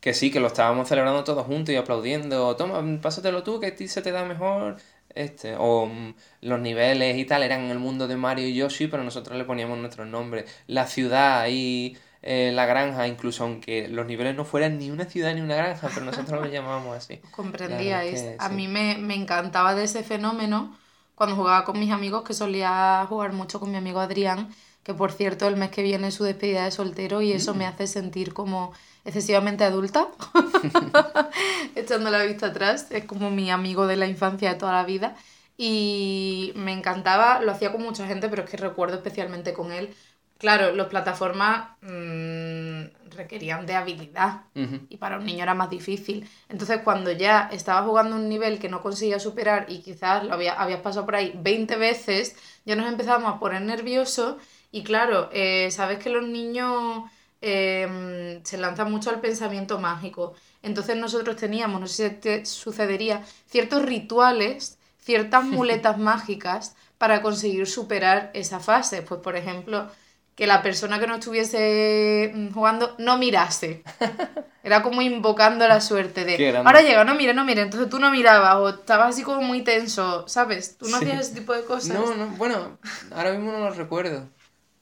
que sí, que lo estábamos celebrando todos juntos y aplaudiendo. Toma, pásatelo tú, que a ti se te da mejor. Este, o mm, los niveles y tal eran en el mundo de Mario y Yoshi, pero nosotros le poníamos nuestros nombres. La ciudad y eh, la granja, incluso aunque los niveles no fueran ni una ciudad ni una granja, pero nosotros lo llamábamos así. Comprendíais. A mí me, me encantaba de ese fenómeno cuando jugaba con mis amigos, que solía jugar mucho con mi amigo Adrián que por cierto el mes que viene es su despedida de soltero y eso me mm. hace sentir como excesivamente adulta, echando la vista atrás, es como mi amigo de la infancia de toda la vida y me encantaba, lo hacía con mucha gente, pero es que recuerdo especialmente con él. Claro, las plataformas mm, requerían de habilidad y para un niño era más difícil. Entonces, cuando ya estaba jugando un nivel que no conseguía superar y quizás lo había, habías pasado por ahí 20 veces, ya nos empezábamos a poner nerviosos y claro, eh, sabes que los niños em, se lanzan mucho al pensamiento mágico. Entonces nosotros teníamos, no sé si te sucedería, ciertos rituales, ciertas muletas mágicas para conseguir superar esa fase. Pues por ejemplo, que la persona que no estuviese mm, jugando no mirase. Era como invocando la suerte de ahora llega, no mire, no mire. Entonces tú no mirabas o estabas así como muy tenso, ¿sabes? Tú no hacías ese tipo de cosas. No, no, bueno, ahora mismo no lo recuerdo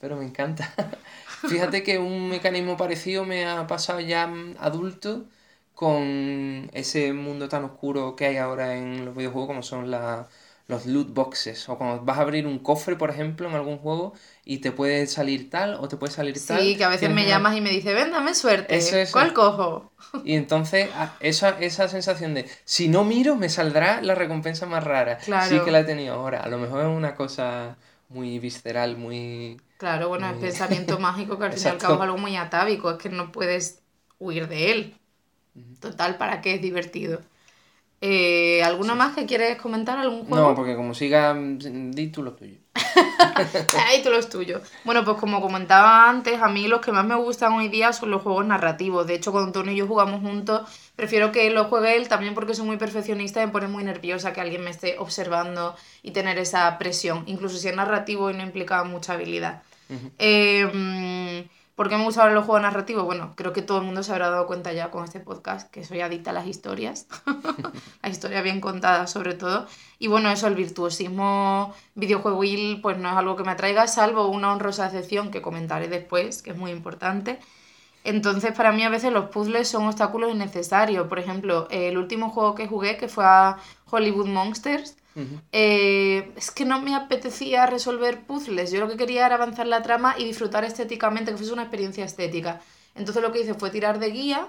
pero me encanta. Fíjate que un mecanismo parecido me ha pasado ya adulto con ese mundo tan oscuro que hay ahora en los videojuegos como son los loot boxes o cuando vas a abrir un cofre por ejemplo en algún juego y te puede salir tal o te puede salir tal sí que a veces me llamas y me dices ven dame suerte ¿cuál cojo? y entonces esa, esa sensación de si no miro me saldrá la recompensa más rara claro. sí que la he tenido ahora a lo mejor es una cosa muy visceral, muy... Claro, bueno, es pensamiento mágico que al fin y al cabo es algo muy atávico, es que no puedes huir de él. Total, ¿para qué es divertido? Eh, ¿Alguna más que quieres comentar? ¿Algún juego? No, porque como siga, di tú lo tuyo. Ahí tú los tuyos. Bueno, pues como comentaba antes, a mí los que más me gustan hoy día son los juegos narrativos. De hecho, cuando Tony y yo jugamos juntos, prefiero que lo juegue él también porque soy muy perfeccionista y me pone muy nerviosa que alguien me esté observando y tener esa presión, incluso si es narrativo y no implica mucha habilidad. eh, ¿Por qué me gustan los juegos narrativos? Bueno, creo que todo el mundo se habrá dado cuenta ya con este podcast que soy adicta a las historias, la historia bien contada sobre todo. Y bueno, eso, el virtuosismo videojueguil, pues no es algo que me atraiga, salvo una honrosa excepción que comentaré después, que es muy importante. Entonces, para mí a veces los puzzles son obstáculos innecesarios. Por ejemplo, el último juego que jugué, que fue a Hollywood Monsters, eh, es que no me apetecía resolver puzzles. Yo lo que quería era avanzar la trama y disfrutar estéticamente, que fuese una experiencia estética. Entonces lo que hice fue tirar de guía,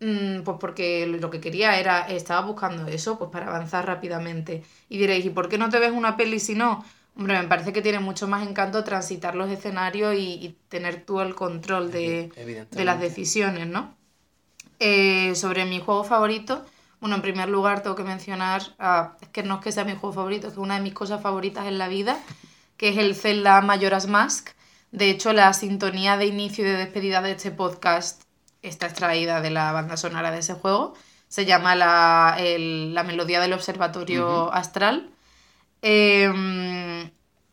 mm, pues porque lo que quería era, estaba buscando eso, pues para avanzar rápidamente. Y diréis, ¿y por qué no te ves una peli si no? Hombre, me parece que tiene mucho más encanto transitar los escenarios y, tener tú el control de, de las decisiones, ¿no? Eh, sobre mi juego favorito, bueno, en primer lugar tengo que mencionar, es que no es que sea mi juego favorito, es que una de mis cosas favoritas en la vida, que es el Zelda Majora's Mask. De hecho, la sintonía de inicio y de despedida de este podcast está extraída de la banda sonora de ese juego. Se llama La, Melodía del Observatorio Astral. Em,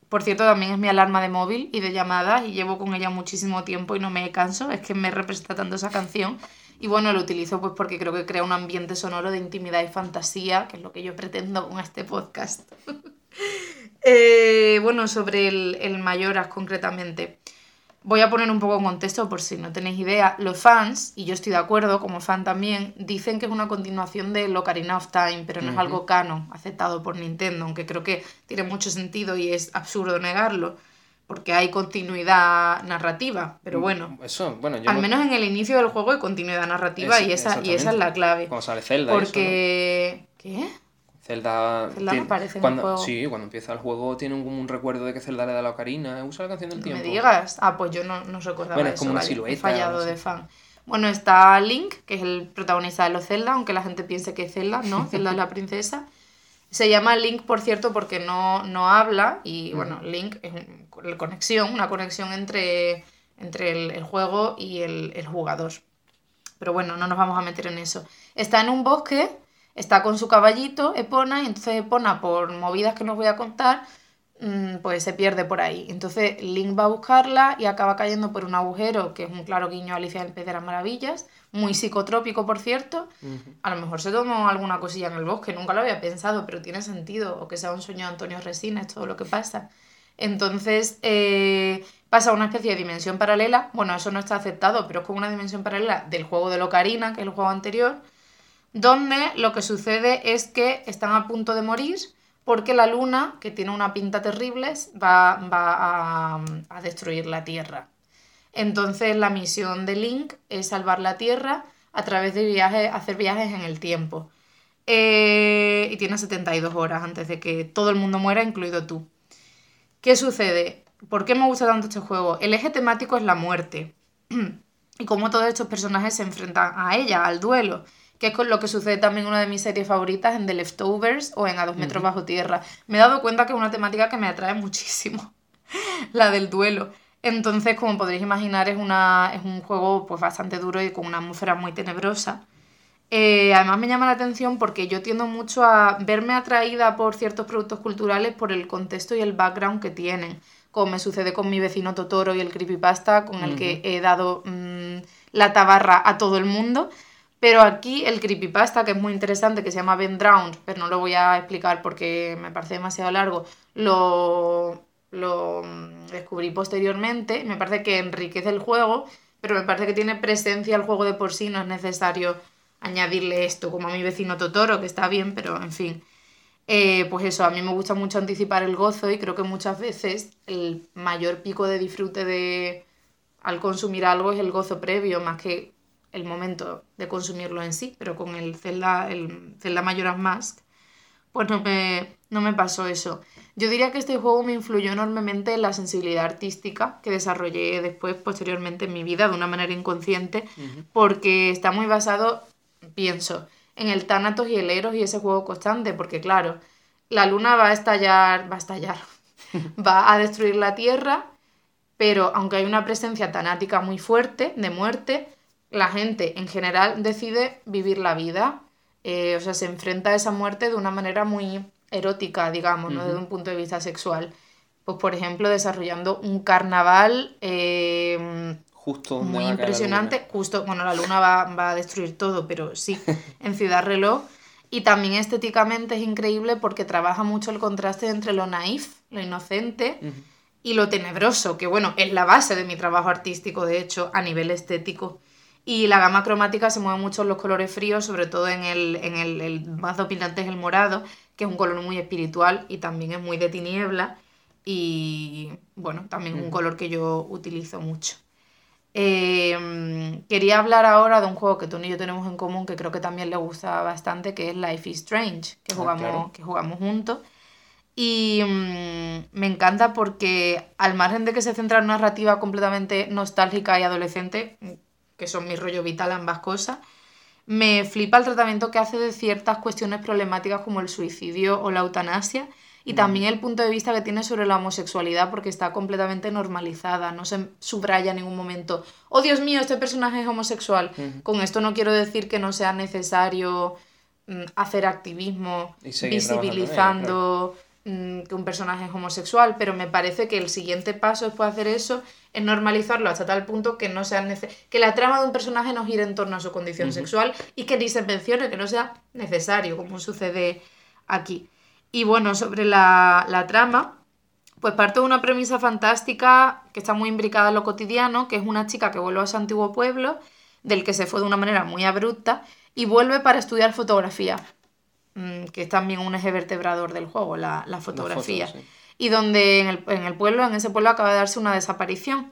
por cierto, también es mi alarma de móvil y de llamadas y llevo con ella muchísimo tiempo y no me canso. Es que me representa tanto esa canción y bueno, lo utilizo pues porque creo que crea un ambiente sonoro de intimidad y fantasía, que es lo que yo pretendo con este podcast. Eh, bueno, sobre el, el Mayoras concretamente. Voy a poner un poco en contexto por si no tenéis idea. Los fans, y yo estoy de acuerdo, como fan también, dicen que es una continuación de Ocarina of Time, pero no es algo canon, aceptado por Nintendo, aunque creo que tiene mucho sentido y es absurdo negarlo porque hay continuidad narrativa, pero mm, bueno, eso, bueno al menos en el inicio del juego hay continuidad narrativa y, esa, y esa es la clave. Cuando sale Zelda. Porque... ¿Qué? Zelda, Zelda me parece cuando, en el juego. Sí, cuando empieza el juego tiene un, un recuerdo de que Zelda le da la ocarina, usa la canción del tiempo. me digas? Ah, pues yo no, no recordaba bueno, es como una silueta. He fallado de fan. Bueno, está Link, que es el protagonista de los Zelda, aunque la gente piense que es Zelda, ¿no? Zelda es la princesa. Se llama Link, por cierto, porque no, no habla y, bueno, Link es conexión, una conexión entre, entre el, juego y el, jugador. Pero bueno, no nos vamos a meter en eso. Está en un bosque, está con su caballito, Epona, y entonces Epona, por movidas que nos voy a contar, mm, pues se pierde por ahí. Entonces Link va a buscarla y acaba cayendo por un agujero, que es un claro guiño a Alicia en el Pez de las Maravillas, muy psicotrópico, por cierto. A lo mejor se tomó alguna cosilla en el bosque, nunca lo había pensado, pero tiene sentido, o que sea un sueño de Antonio Resines, todo lo que pasa. Entonces eh, pasa a una especie de dimensión paralela, bueno, eso no está aceptado, pero es como una dimensión paralela del juego de Locarina, que es el juego anterior, donde lo que sucede es que están a punto de morir porque la luna, que tiene una pinta terrible, va, va a, a destruir la Tierra. Entonces la misión de Link es salvar la Tierra a través de viajes, hacer viajes en el tiempo. Eh, y tiene 72 horas antes de que todo el mundo muera, incluido tú. ¿Qué sucede? ¿Por qué me gusta tanto este juego? El eje temático es la muerte. y cómo todos estos personajes se enfrentan a ella, al duelo. Que es con lo que sucede también en una de mis series favoritas, en The Leftovers o en A dos metros bajo tierra. Me he dado cuenta que es una temática que me atrae muchísimo. la del duelo. Entonces, como podréis imaginar, es, una, es un juego pues, bastante duro y con una atmósfera muy tenebrosa. Eh, además me llama la atención porque yo tiendo mucho a verme atraída por ciertos productos culturales por el contexto y el background que tienen, como me sucede con mi vecino Totoro y el creepypasta, con el que he dado mm, la tabarra a todo el mundo. Pero aquí el creepypasta, que es muy interesante, que se llama Ben Drowned, pero no lo voy a explicar porque me parece demasiado largo, lo, lo mm, descubrí posteriormente. Me parece que enriquece el juego, pero me parece que tiene presencia el juego de por sí, no es necesario añadirle esto, como a mi vecino Totoro, que está bien, pero en fin. Eh, pues eso, a mí me gusta mucho anticipar el gozo y creo que muchas veces el mayor pico de disfrute de al consumir algo es el gozo previo, más que el momento de consumirlo en sí, pero con el Zelda, el Zelda Majora's Mask, pues no me, No me pasó eso. Yo diría que este juego me influyó enormemente en la sensibilidad artística que desarrollé después, posteriormente en mi vida, de una manera inconsciente, porque está muy basado, pienso, en el Thanatos y el Eros y ese juego constante, porque claro, la luna va a estallar, va a estallar, va a destruir la Tierra, pero aunque hay una presencia tanática muy fuerte de muerte, la gente en general decide vivir la vida, eh, o sea, se enfrenta a esa muerte de una manera muy erótica, digamos, ¿no? Desde un punto de vista sexual. Pues, por ejemplo, desarrollando un carnaval eh, justo muy impresionante. Justo, bueno, la luna va, a destruir todo, pero sí, en Ciudad Reloj. Y también estéticamente es increíble porque trabaja mucho el contraste entre lo naif, lo inocente, y lo tenebroso, que bueno, es la base de mi trabajo artístico, de hecho, a nivel estético. Y la gama cromática se mueve mucho en los colores fríos, sobre todo en el, en el, el más dominante es el morado, que es un color muy espiritual y también es muy de tiniebla. Y bueno, también es un color que yo utilizo mucho. Em, quería hablar ahora de un juego que tú y yo tenemos en común, que creo que también le gusta bastante, que es Life is Strange, que ah, jugamos, que jugamos juntos. Y mm, me encanta porque al margen de que se centra en una narrativa completamente nostálgica y adolescente, que son mi rollo vital ambas cosas, me flipa el tratamiento que hace de ciertas cuestiones problemáticas como el suicidio o la eutanasia y también el punto de vista que tiene sobre la homosexualidad porque está completamente normalizada, no se subraya en ningún momento, oh Dios mío, este personaje es homosexual. Con esto no quiero decir que no sea necesario mm, hacer activismo visibilizando mm, que un personaje es homosexual, pero me parece que el siguiente paso después de hacer eso es normalizarlo hasta tal punto que no sea que la trama de un personaje no gire en torno a su condición sexual y que ni se mencione, que no sea necesario, como sucede aquí. Y bueno, sobre la, la trama, pues parte de una premisa fantástica que está muy imbricada en lo cotidiano, que es una chica que vuelve a su antiguo pueblo, del que se fue de una manera muy abrupta, y vuelve para estudiar fotografía, que es también un eje vertebrador del juego, la, la fotografía y donde en el, en el pueblo, en ese pueblo acaba de darse una desaparición.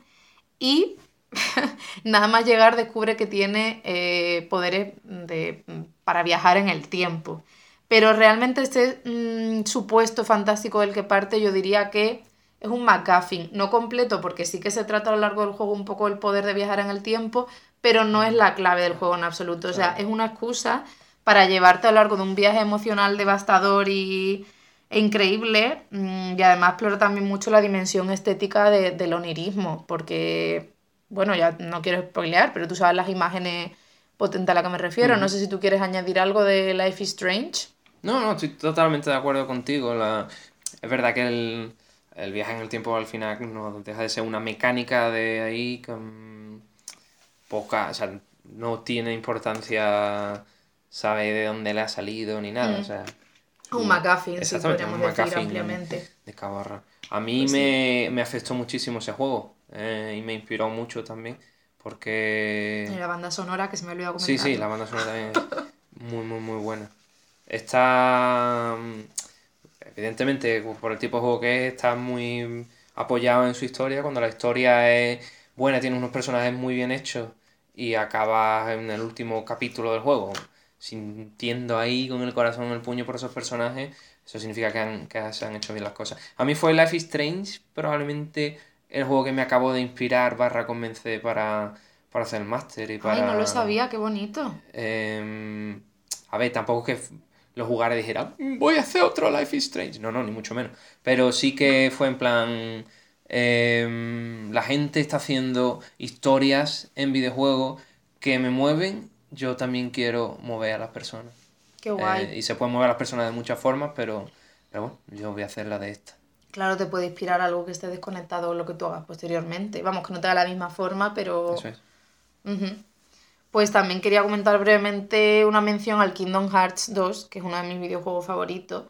Y nada más llegar descubre que tiene eh, poderes de, para viajar en el tiempo. Pero realmente este mm, supuesto fantástico del que parte yo diría que es un McGuffin, no completo porque sí que se trata a lo largo del juego un poco el poder de viajar en el tiempo, pero no es la clave del juego en absoluto. O sea, es una excusa para llevarte a lo largo de un viaje emocional devastador y, increíble mm, y además explora también mucho la dimensión estética del onirismo, porque, bueno, ya no quiero spoilear, pero tú sabes las imágenes potentes a las que me refiero. No sé si tú quieres añadir algo de Life is Strange. No, no, estoy totalmente de acuerdo contigo. La... Es verdad que el, el viaje en el tiempo al final no deja de ser una mecánica de ahí con poca, o sea, no tiene importancia, sabe de dónde le ha salido ni nada, o sea, un McGuffin, sí, podríamos decir ampliamente. De Cabarra. A mí pues me, me, afectó muchísimo ese juego eh, y me inspiró mucho también porque... Y la banda sonora que se me olvidó comentar. Sí, sí, la banda sonora también es muy, muy, muy buena. Está... Mm, evidentemente, por el tipo de juego que es, está muy apoyado en su historia. Cuando la historia es buena, tiene unos personajes muy bien hechos y acaba en el último capítulo del juego sintiendo ahí con el corazón en el puño por esos personajes, eso significa que, han, que se han hecho bien las cosas. A mí fue Life is Strange, probablemente el juego que me acabó de inspirar barra convencer para, para hacer el máster y para... Ay, no lo sabía, qué bonito. Em, a ver, tampoco es que lo jugara y dijera, mm, voy a hacer otro Life is Strange. No, no, ni mucho menos. Pero sí que fue en plan... Em, la gente está haciendo historias en videojuegos que me mueven yo también quiero mover a las personas. Qué guay. Eh, y se pueden mover a las personas de muchas formas, pero, pero bueno, yo voy a hacer la de esta. Claro, te puede inspirar algo que esté desconectado de lo que tú hagas posteriormente. Vamos, que no tenga la misma forma, pero... Eso es. Pues también quería comentar brevemente una mención al Kingdom Hearts 2, que es uno de mis videojuegos favoritos.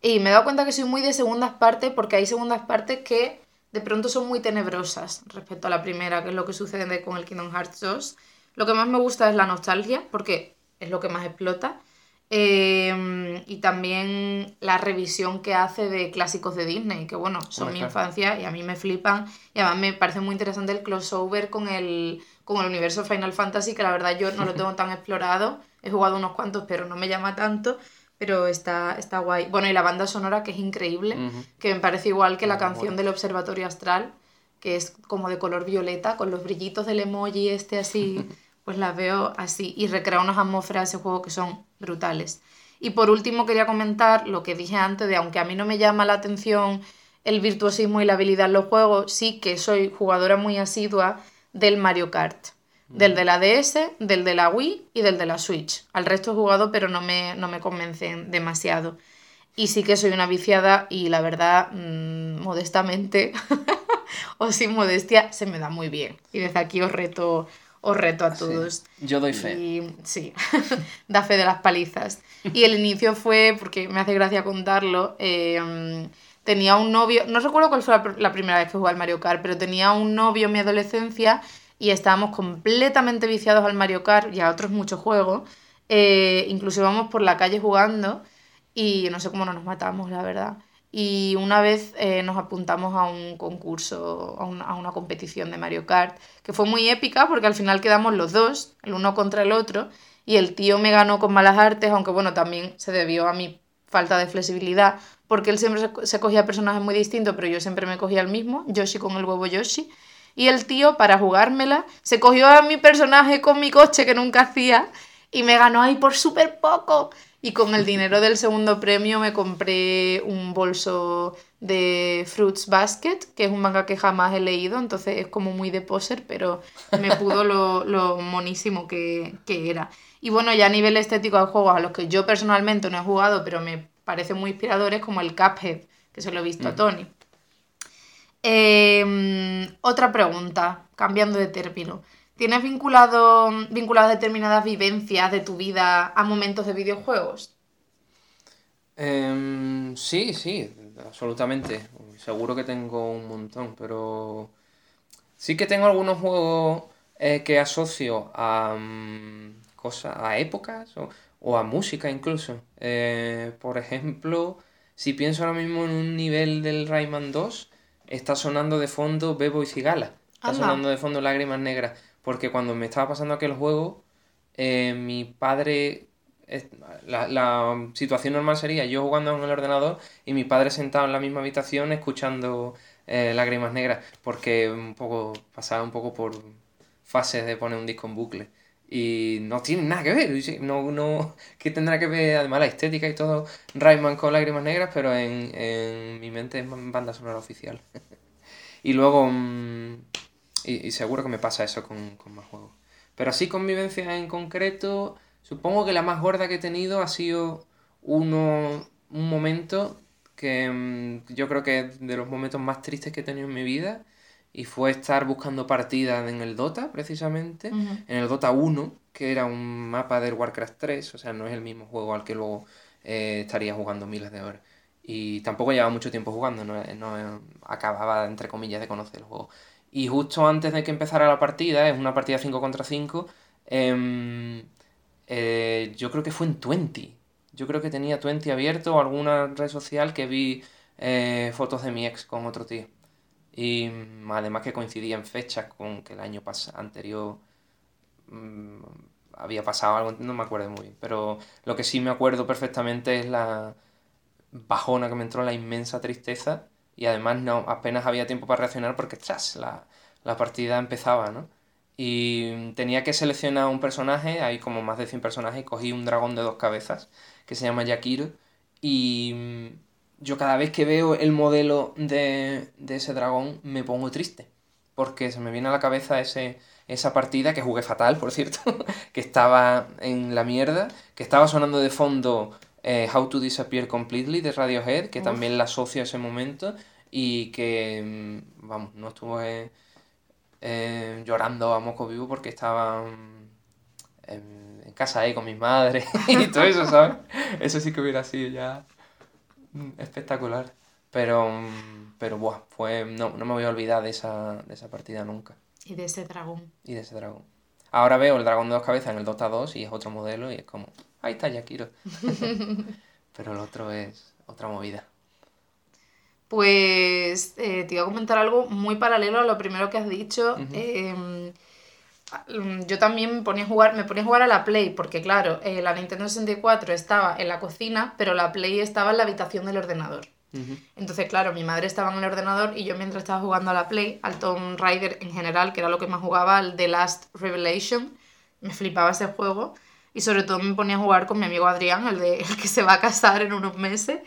Y me he dado cuenta que soy muy de segundas partes porque hay segundas partes que de pronto son muy tenebrosas respecto a la primera, que es lo que sucede con el Kingdom Hearts 2. Lo que más me gusta es la nostalgia, porque es lo que más explota. Em, y también la revisión que hace de clásicos de Disney, que bueno, son mi infancia y a mí me flipan. Y además me parece muy interesante el crossover con el, con el universo Final Fantasy, que la verdad yo no lo tengo tan explorado. He jugado unos cuantos, pero no me llama tanto. pero está, está guay. Bueno, y la banda sonora que es increíble, que me parece igual que la canción del Observatorio Astral, que es como de color violeta, con los brillitos del emoji este así, pues la veo así y recrea unas atmósferas de ese juego que son brutales. Y por último quería comentar lo que dije antes de, aunque a mí no me llama la atención el virtuosismo y la habilidad en los juegos, sí que soy jugadora muy asidua del Mario Kart. Del de la DS, del de la Wii y del de la Switch. Al resto he jugado, pero no me, no me convencen demasiado. Y sí que soy una viciada y la verdad, mm, modestamente o sin modestia, se me da muy bien. Y desde aquí os reto, os reto a todos. Yo doy fe. Y, sí, da fe de las palizas. Y el inicio fue, porque me hace gracia contarlo, eh, tenía un novio, no recuerdo cuál fue la, primera vez que jugué al Mario Kart, pero tenía un novio en mi adolescencia y estábamos completamente viciados al Mario Kart y a otros muchos juegos. Eh, incluso íbamos por la calle jugando y no sé cómo no nos matamos, la verdad. Y una vez eh, nos apuntamos a un concurso, a, a, una competición de Mario Kart, que fue muy épica porque al final quedamos los dos, el uno contra el otro, y el tío me ganó con malas artes, aunque bueno, también se debió a mi falta de flexibilidad, porque él siempre se cogía personajes muy distintos, pero yo siempre me cogía el mismo, Yoshi con el huevo Yoshi. Y el tío, para jugármela, se cogió a mi personaje con mi coche que nunca hacía y me ganó ahí por súper poco. Y con el dinero del segundo premio me compré un bolso de Fruits Basket, que es un manga que jamás he leído, entonces es como muy de poser, pero me pudo lo, lo monísimo que, que, era. Y bueno, ya a nivel estético de juegos a los que yo personalmente no he jugado, pero me parecen muy inspiradores, como el Cuphead, que se lo he visto a mm. Tony. Em, otra pregunta, cambiando de término. ¿Tienes vinculado, vinculadas determinadas vivencias de tu vida a momentos de videojuegos? Em, sí, sí, absolutamente. Seguro que tengo un montón, pero sí que tengo algunos juegos eh, que asocio a, mm, cosas, a épocas o, a música incluso. Eh, por ejemplo, si pienso ahora mismo en un nivel del Rayman 2, está sonando de fondo Bebo y Cigala. Está sonando de fondo Lágrimas Negras. Porque cuando me estaba pasando aquel juego, eh, mi padre. La, la, situación normal sería yo jugando en el ordenador y mi padre sentado en la misma habitación escuchando eh, Lágrimas Negras. Porque un poco pasaba un poco por fases de poner un disco en bucle y no tiene nada que ver. No, no, que tendrá que ver además la estética y todo Rayman con lágrimas negras, pero en, en mi mente es banda sonora oficial. y luego, mm, y, seguro que me pasa eso con, con más juegos. Pero así convivencia en concreto, supongo que la más gorda que he tenido ha sido uno, un momento que mm, yo creo que es de los momentos más tristes que he tenido en mi vida y fue estar buscando partidas en el Dota, precisamente, en el Dota 1, que era un mapa del Warcraft 3, o sea, no es el mismo juego al que luego eh, estaría jugando miles de horas. Y tampoco llevaba mucho tiempo jugando, no, no, acababa, entre comillas, de conocer el juego. Y justo antes de que empezara la partida, es una partida 5 contra 5, em, eh, yo creo que fue en Twenty. Yo creo que tenía Twenty abierto o alguna red social que vi eh, fotos de mi ex con otro tío. Y mm, además que coincidía en fechas con que el año anterior mm, había pasado algo, no me acuerdo muy bien. Pero lo que sí me acuerdo perfectamente es la bajona que me entró, la inmensa tristeza. Y además no apenas había tiempo para reaccionar porque tras la, la partida empezaba, ¿no? Y tenía que seleccionar un personaje, hay como más de 100 personajes, y cogí un dragón de dos cabezas que se llama Yakiro. Y mm, yo cada vez que veo el modelo de, ese dragón me pongo triste. Porque se me viene a la cabeza ese, esa partida que jugué fatal, por cierto, que estaba en la mierda, que estaba sonando de fondo eh, How to Disappear Completely de Radiohead, que también la asocio a ese momento y que, mm, vamos, no estuve eh, llorando a moco vivo porque estaba mm, en, en, casa ahí con mi madre y todo eso, ¿sabes? Eso sí que hubiera sido ya Mm, espectacular. Pero, pero buah, fue, no, no me voy a olvidar de esa, de esa partida nunca. Y de ese dragón. Y de ese dragón. Ahora veo el dragón de dos cabezas en el Dota 2 y es otro modelo y es como, ahí está Yakiro. pero el otro es otra movida. Pues eh, te iba a comentar algo muy paralelo a lo primero que has dicho. Em, yo también me ponía a jugar, me ponía a jugar a la Play, porque claro, eh, la Nintendo 64 estaba en la cocina, pero la Play estaba en la habitación del ordenador. Entonces, claro, mi madre estaba en el ordenador y yo mientras estaba jugando a la Play, al Tomb Raider en general, que era lo que más jugaba, al The Last Revelation, me flipaba ese juego. Y sobre todo me ponía a jugar con mi amigo Adrián, el, de, el que se va a casar en unos meses.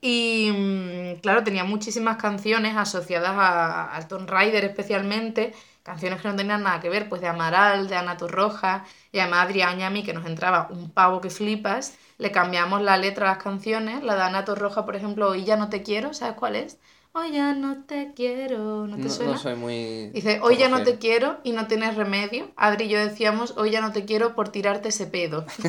Y mm, claro, tenía muchísimas canciones asociadas a, al Tomb Raider especialmente, canciones que no tenían nada que ver, pues de Amaral, de Ana Roja y además Adrián y a mí, que nos entraba un pavo que flipas, le cambiamos la letra a las canciones, la de Ana Roja, por ejemplo, Hoy ya no te quiero, ¿sabes cuál es? Hoy ya no te quiero, ¿no te suena? No soy muy... Dice, hoy ya no te quiero y no tienes remedio. Adri y yo decíamos, hoy ya no te quiero por tirarte ese pedo.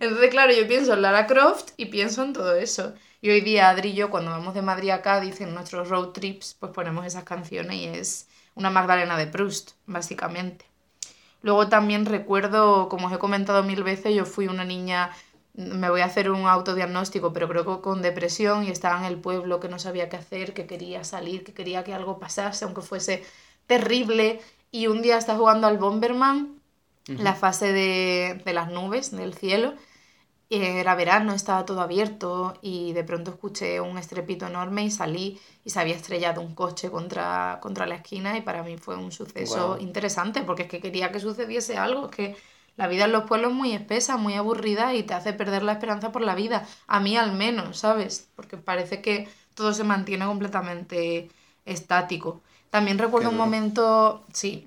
Entonces, claro, yo pienso en Lara Croft y pienso en todo eso. Y hoy día Adri y yo, cuando vamos de Madrid a Cádiz en nuestros road trips, pues ponemos esas canciones y es una Magdalena de Proust, básicamente. Luego también recuerdo, como os he comentado mil veces, yo fui una niña me voy a hacer un autodiagnóstico, pero creo que con depresión y estaba en el pueblo que no sabía qué hacer, que quería salir, que quería que algo pasase, aunque fuese terrible. Y un día estaba jugando al Bomberman, la fase de, de, las nubes, del cielo. Era verano, estaba todo abierto y de pronto escuché un estrepito enorme y salí y se había estrellado un coche contra, contra la esquina y para mí fue un suceso interesante porque es que quería que sucediese algo, que la vida en los pueblos es muy espesa, muy aburrida y te hace perder la esperanza por la vida. A mí al menos, ¿sabes? Porque parece que todo se mantiene completamente estático. También recuerdo un momento, sí,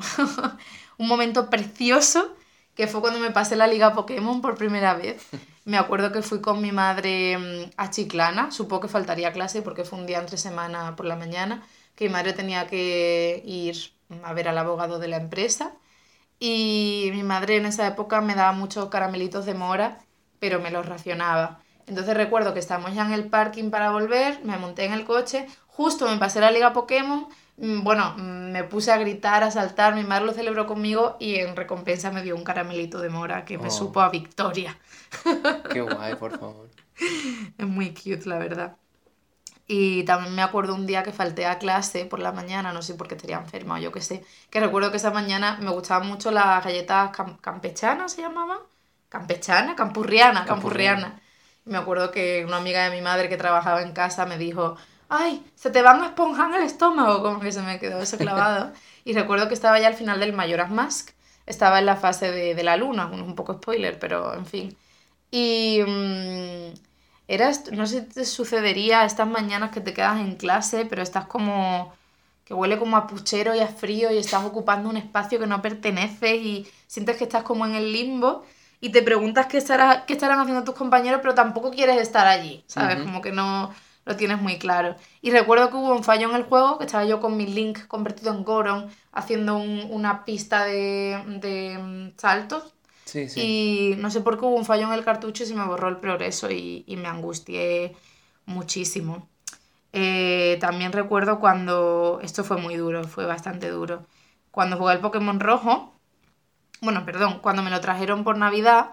un momento precioso que fue cuando me pasé la liga Pokémon por primera vez. Me acuerdo que fui con mi madre mm, a Chiclana, supongo que faltaría clase porque fue un día entre semana por la mañana, que mi madre tenía que ir a ver al abogado de la empresa y mi madre en esa época me daba muchos caramelitos de mora, pero me los racionaba. Entonces recuerdo que estábamos ya en el parking para volver, me monté en el coche, justo me pasé la liga Pokémon, mm, bueno, mm, me puse a gritar, a saltar, mi madre lo celebró conmigo y en recompensa me dio un caramelito de mora que me oh. supo a victoria. Qué guay, por favor. Es muy cute, la verdad. Y también me acuerdo un día que falté a clase por la mañana, no sé por qué estaría enferma o yo qué sé, que recuerdo que esa mañana me gustaban mucho las galletas campechanas, ¿se llamaban? Campechana, campurriana, campurriana. Y me acuerdo que una amiga de mi madre que trabajaba en casa me dijo, ay, se te van a esponjar el estómago, como que se me quedó eso clavado. y recuerdo que estaba ya al final del Majora's Mask, estaba en la fase de, de la luna, un poco spoiler, pero en fin. Y... Mmm, no sé si te sucedería estas mañanas que te quedas en clase, pero estás como que huele como a puchero y a frío y estás ocupando un espacio que no pertenece y sientes que estás como en el limbo y te preguntas qué, estará, qué estarán haciendo tus compañeros, pero tampoco quieres estar allí, ¿sabes? Como que no lo tienes muy claro. Y recuerdo que hubo un fallo en el juego, que estaba yo con mi Link convertido en Goron, haciendo una pista de, de y no sé por qué hubo un fallo en el cartucho y se me borró el progreso y, me angustié muchísimo. Eh, también recuerdo cuando, esto fue muy duro, fue bastante duro, cuando jugué el Pokémon rojo, bueno, perdón, cuando me lo trajeron por Navidad,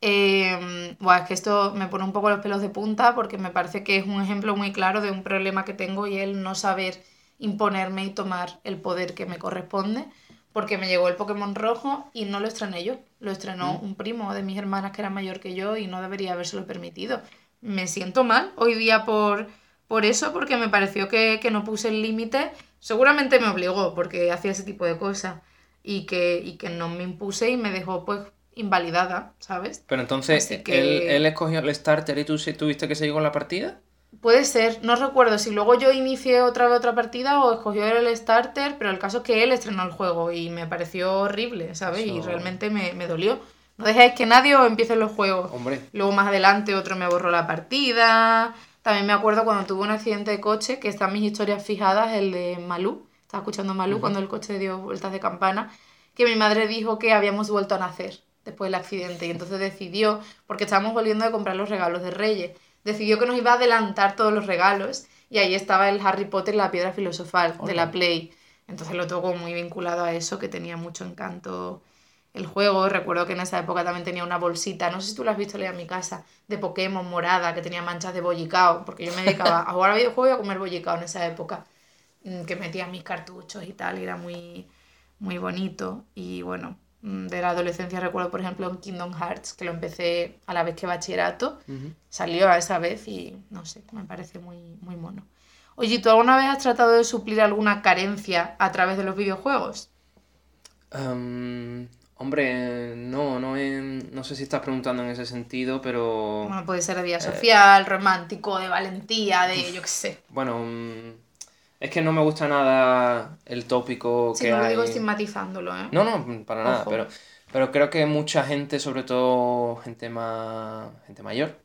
eh, es que esto me pone un poco los pelos de punta porque me parece que es un ejemplo muy claro de un problema que tengo y el no saber imponerme y tomar el poder que me corresponde porque me llegó el Pokémon rojo y no lo estrené yo, lo estrenó mm. un primo de mis hermanas que era mayor que yo y no debería habérselo permitido. Me siento mal hoy día por, por eso, porque me pareció que, no puse el límite. Seguramente me obligó porque hacía ese tipo de cosas y que, y que no me impuse y me dejó pues invalidada, ¿sabes? Pero entonces, ¿él, ¿él, escogió el starter y tú tuviste que seguir con la partida? Puede ser, no recuerdo si luego yo inicié otra vez otra partida o escogió el starter, pero el caso es que él estrenó el juego y me pareció horrible, ¿sabes? Y realmente me, dolió. No dejéis que nadie empiece los juegos. Hombre. Luego más adelante otro me borró la partida. También me acuerdo cuando tuve un accidente de coche, que están mis historias fijadas, el de Malú. Estaba escuchando Malú cuando el coche dio vueltas de campana, que mi madre dijo que habíamos vuelto a nacer después del accidente y entonces decidió, porque estábamos volviendo a comprar los regalos de Reyes decidió que nos iba a adelantar todos los regalos y ahí estaba el Harry Potter, la piedra filosofal de la Play. Entonces lo tengo muy vinculado a eso, que tenía mucho encanto el juego. Recuerdo que en esa época también tenía una bolsita, no sé si tú la has visto leer en mi casa, de Pokémon morada, que tenía manchas de bollicao, porque yo me dedicaba a jugar a videojuegos y a comer bollicao en esa época, mm, que metía mis cartuchos y tal, y era muy, muy bonito y bueno, de la adolescencia recuerdo por ejemplo en Kingdom Hearts, que lo empecé a la vez que bachillerato, salió a esa vez y no sé, me parece muy, muy mono. Oye, ¿tú alguna vez has tratado de suplir alguna carencia a través de los videojuegos? hombre, no, no, no sé si estás preguntando en ese sentido, pero... Bueno, puede ser de vida eh, social, romántico, de valentía, de yo qué sé. Bueno, mm, es que no me gusta nada el tópico sí, que no lo digo estigmatizándolo, ¿eh? No, no, para nada, pero, pero creo que mucha gente, sobre todo gente, más, gente mayor,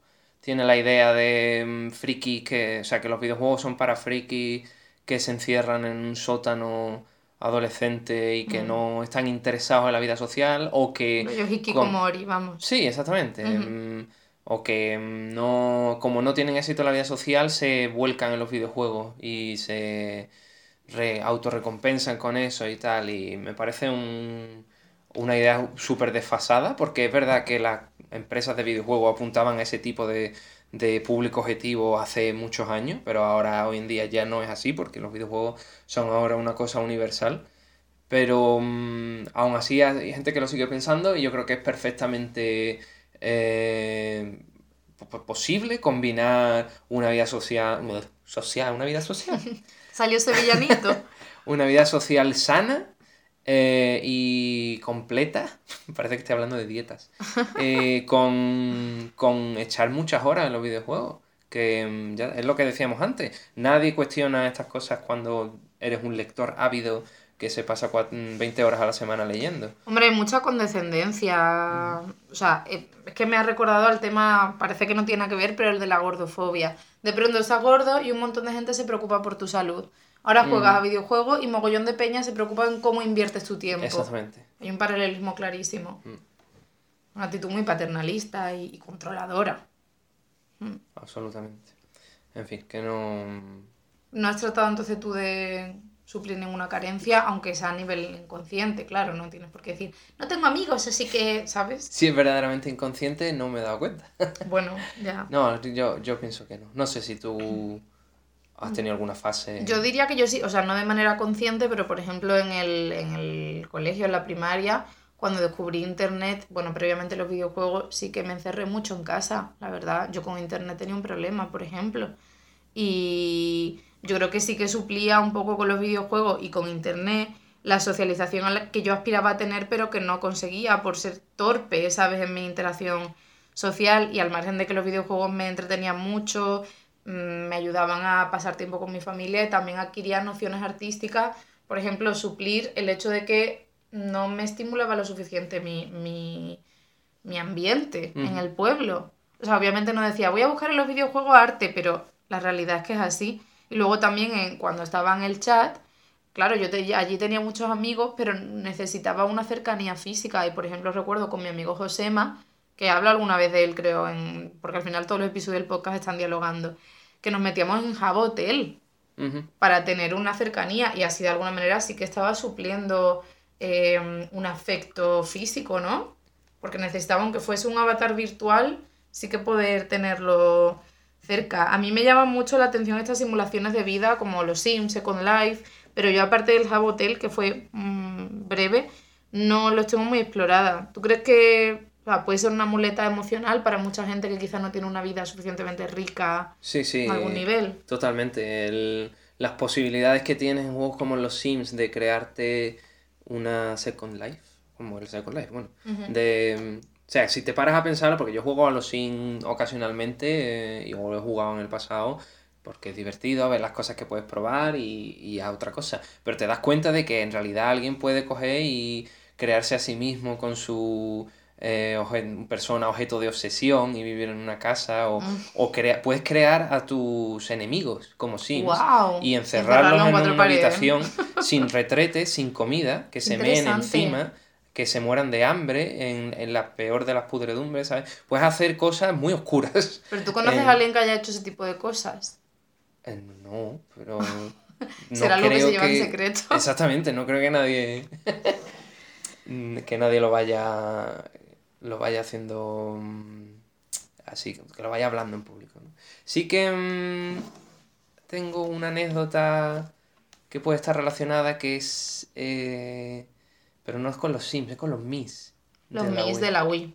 tiene la idea de mm, friki que, o sea, que los videojuegos son para friki que se encierran en un sótano adolescente y que no están interesados en la vida social o que... Los hikikomori, vamos. Sí, exactamente. O que no, como no tienen éxito en la vida social, se vuelcan en los videojuegos y se re, autorrecompensan con eso y tal. Y me parece un, una idea súper desfasada porque es verdad que las empresas de videojuegos apuntaban a ese tipo de, de público objetivo hace muchos años, pero ahora hoy en día ya no es así porque los videojuegos son ahora una cosa universal. Pero mm, aún así hay gente que lo sigue pensando y yo creo que es perfectamente eh, posible combinar una vida social, social, una vida social. Salió sevillanito. una vida social sana eh, y completa, parece que estoy hablando de dietas, eh, con, echar muchas horas en los videojuegos, que mm, ya es lo que decíamos antes, nadie cuestiona estas cosas cuando eres un lector ávido que se pasa 20 mm, horas a la semana leyendo. Hombre, hay mucha condescendencia. O sea, eh, es que me ha recordado al tema, parece que no tiene que ver, pero el de la gordofobia. De pronto estás gordo y un montón de gente se preocupa por tu salud. Ahora juegas a videojuegos y mogollón de peña se preocupa en cómo inviertes tu tiempo. Exactamente. Hay un paralelismo clarísimo. Mm. Una actitud muy paternalista y, controladora. Mm. Absolutamente. En fin, que no... No has tratado entonces tú de suplir ninguna carencia, aunque sea a nivel inconsciente, claro, no tienes por qué decir, no tengo amigos, así que, ¿sabes? Si es verdaderamente inconsciente, no me he dado cuenta. Bueno, ya. No, yo, yo pienso que no. No sé si tú... ¿Has tenido alguna fase? Yo diría que yo sí, o sea, no de manera consciente, pero por ejemplo en el, en el colegio, en la primaria, cuando descubrí internet, bueno, previamente los videojuegos, sí que me encerré mucho en casa, la verdad. Yo con internet tenía un problema, por ejemplo. Y yo creo que sí que suplía un poco con los videojuegos y con internet la socialización a la que yo aspiraba a tener, pero que no conseguía por ser torpe, ¿sabes? En mi interacción social y al margen de que los videojuegos me entretenían mucho, Mm, me ayudaban a pasar tiempo con mi familia también adquiría nociones artísticas, por ejemplo, suplir el hecho de que no me estimulaba lo suficiente mi, ambiente en el pueblo. O sea, obviamente no decía, voy a buscar en los videojuegos arte, pero la realidad es que es así. Y luego también en, cuando estaba en el chat, claro, yo allí tenía muchos amigos, pero necesitaba una cercanía física. Y por ejemplo, recuerdo con mi amigo Josema, que hablo alguna vez de él, creo, en, porque al final todos los episodios del podcast están dialogando que nos metíamos en Jabotel para tener una cercanía y así de alguna manera sí que estaba supliendo eh, un afecto físico, ¿no? Porque necesitaba, aunque fuese un avatar virtual, sí que poder tenerlo cerca. A mí me llaman mucho la atención estas simulaciones de vida como los Sims, Second Life, pero yo aparte del Jabotel, que fue mm, breve, no lo tengo muy explorada. ¿Tú crees que puede ser una muleta emocional para mucha gente que quizás no tiene una vida suficientemente rica sí, sí, a algún nivel. Totalmente. las posibilidades que tienes en juegos como los Sims de crearte una Second Life, como el Second Life, bueno, de... O sea, si te paras a pensarlo, porque yo juego a los Sims ocasionalmente eh, y lo he jugado en el pasado, porque es divertido a ver las cosas que puedes probar y, y a otra cosa. Pero te das cuenta de que en realidad alguien puede coger y crearse a sí mismo con su eh, persona objeto de obsesión y vivir en una casa o, mm. o puedes crear a tus enemigos como Sims y encerrarlos en una habitación sin retrete, sin comida, que se meen encima, que se mueran de hambre en, en, la peor de las pudredumbres, ¿sabes? Puedes hacer cosas muy oscuras. ¿Pero tú conoces a alguien que haya hecho ese tipo de cosas? Eh, no, pero... Será lo que se lleva en secreto. Exactamente, no creo que nadie... que nadie lo vaya lo vaya haciendo mm, así, que lo vaya hablando en público. Sí que mm, tengo una anécdota que puede estar relacionada, que es... Eh, pero no es con los Sims, es con los Mis. Los Mis de la Wii.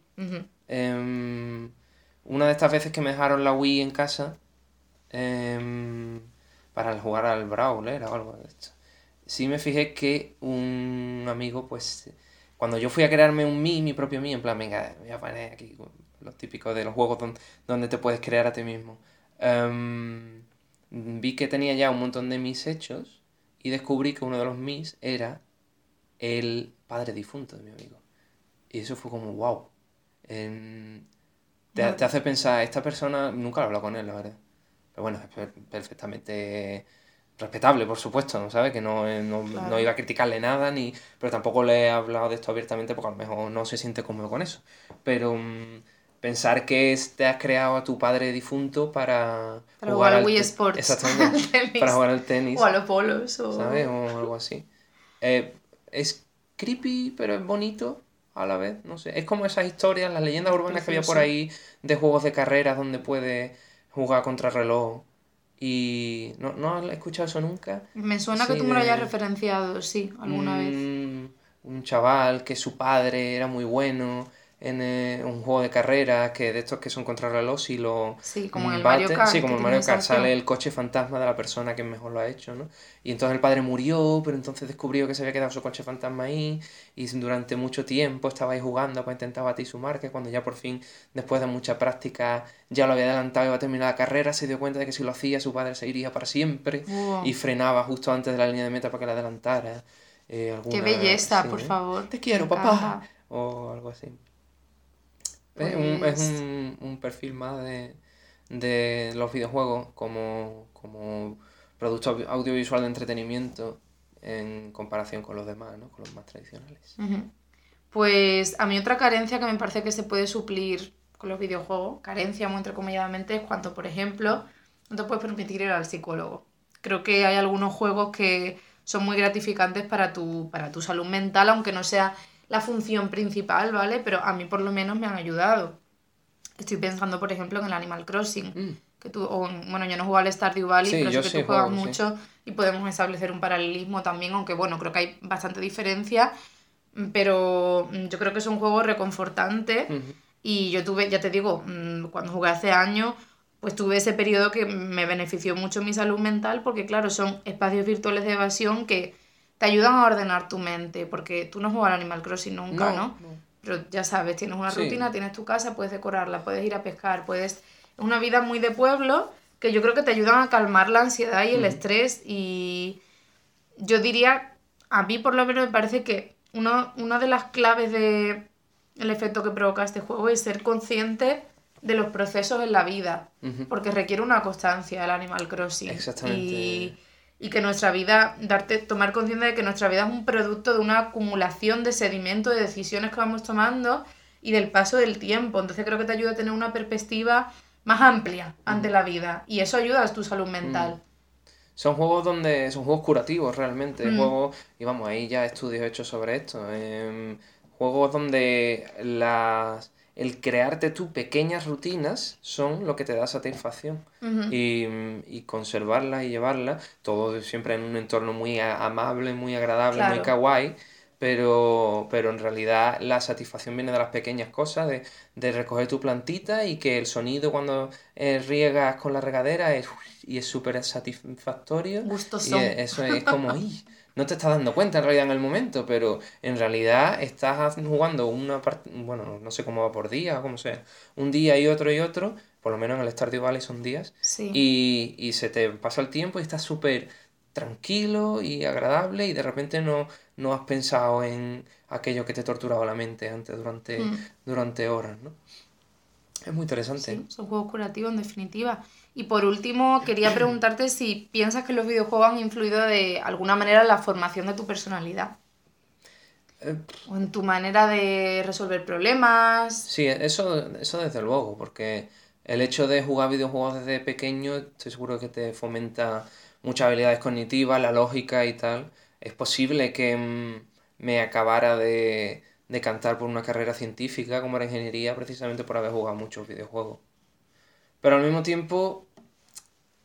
Em, una de estas veces que me dejaron la Wii en casa em, para jugar al Brawler o algo de esto, sí me fijé que un amigo, pues, cuando yo fui a crearme un Mi, mi propio Mi, en plan, venga, voy a poner aquí los típicos de los juegos donde, te puedes crear a ti mismo. Em, vi que tenía ya un montón de mis hechos y descubrí que uno de los mis era el padre difunto de mi amigo. Y eso fue como, wow. te, hace pensar, esta persona, nunca lo he hablado con él, la verdad. Pero bueno, es perfectamente respetable, por supuesto, ¿sabes? Que no, no, iba a criticarle nada, ni pero tampoco le he hablado de esto abiertamente porque a lo mejor no se siente cómodo con eso. Pero mm, pensar que te has creado a tu padre difunto para, jugar, al Wii Sports. Exactamente. para jugar al tenis. O a los polos. O... ¿Sabes? O algo así. Eh, es creepy, pero es bonito a la vez. No sé. Es como esas historias, las leyendas urbanas que había por ahí de juegos de carreras donde puedes jugar contra reloj y no, no has escuchado eso nunca. Me suena que tú me lo hayas referenciado, sí, alguna vez. Un chaval que su padre era muy bueno en eh, un juego de carreras que de estos que son contrarreloj y lo sí como en el Mario Kart sí como en Mario Kart sale el coche fantasma de la persona que mejor lo ha hecho no y entonces el padre murió pero entonces descubrió que se había quedado su coche fantasma ahí y durante mucho tiempo estaba ahí jugando para intentar batir su marca cuando ya por fin después de mucha práctica ya lo había adelantado y iba a terminar la carrera se dio cuenta de que si lo hacía su padre se iría para siempre y frenaba justo antes de la línea de meta para que la adelantara eh, qué belleza por favor te quiero papá o algo así es, un, es pues un, un, perfil más de, de los videojuegos como, como producto audiovisual de entretenimiento en comparación con los demás, ¿no? con los más tradicionales. Pues a mí otra carencia que me parece que se puede suplir con los videojuegos, carencia muy entrecomilladamente, es cuando, por ejemplo, no te puedes permitir ir al psicólogo. Creo que hay algunos juegos que son muy gratificantes para tu, para tu salud mental, aunque no sea la función principal, ¿vale? Pero a mí por lo menos me han ayudado. Estoy pensando, por ejemplo, en el Animal Crossing. Mm. Que tú, bueno, yo no juego al Stardew Valley, pero sé que tú juegas mucho y podemos establecer un paralelismo también, aunque bueno, creo que hay bastante diferencia. Pero mm, yo creo que es un juego reconfortante. Y yo tuve, ya te digo, mm, cuando jugué hace años, pues tuve ese periodo que me benefició mucho mi salud mental, porque claro, son espacios virtuales de evasión que te ayudan a ordenar tu mente, porque tú no juegas al Animal Crossing nunca, ¿no? Pero ya sabes, tienes una rutina, tienes tu casa, puedes decorarla, puedes ir a pescar, puedes... Es una vida muy de pueblo que yo creo que te ayudan a calmar la ansiedad y el estrés y yo diría, a mí por lo menos me parece que uno, una de las claves de el efecto que provoca este juego es ser consciente de los procesos en la vida, porque requiere una constancia el Animal Crossing. Exactamente. Y y que nuestra vida, darte, tomar conciencia de que nuestra vida es un producto de una acumulación de sedimento, de decisiones que vamos tomando y del paso del tiempo. Entonces creo que te ayuda a tener una perspectiva más amplia ante mm. la vida y eso ayuda a tu salud mental. Mm. Son juegos donde son juegos curativos realmente, mm. juegos y vamos, ahí ya estudios hechos sobre esto. Em, juegos donde las el crearte tus pequeñas rutinas son lo que te da satisfacción. y, y, conservarlas y llevarlas, todo siempre en un entorno muy amable, muy agradable, muy kawaii, pero, pero en realidad la satisfacción viene de las pequeñas cosas, de, de recoger tu plantita y que el sonido cuando eh, riegas con la regadera es, y es súper satisfactorio. Gustoso. Y eso es como, no te estás dando cuenta en realidad en el momento, pero en realidad estás jugando una parte, bueno, no sé cómo va por día como sea, un día y otro y otro, por lo menos en el Stardew Valley son días, y, y se te pasa el tiempo y estás súper tranquilo y agradable y de repente no, no has pensado en aquello que te torturaba la mente antes durante, mm. durante horas, ¿no? Es muy interesante. Sí, son juegos curativos en definitiva. Y por último, quería preguntarte si piensas que los videojuegos han influido de alguna manera en la formación de tu personalidad. Eh, o en tu manera de resolver problemas. Sí, eso, eso desde luego, porque el hecho de jugar videojuegos desde pequeño, estoy seguro que te fomenta muchas habilidades cognitivas, la lógica y tal. Es posible que mm, me acabara de, de cantar por una carrera científica como la ingeniería precisamente por haber jugado muchos videojuegos. Pero al mismo tiempo,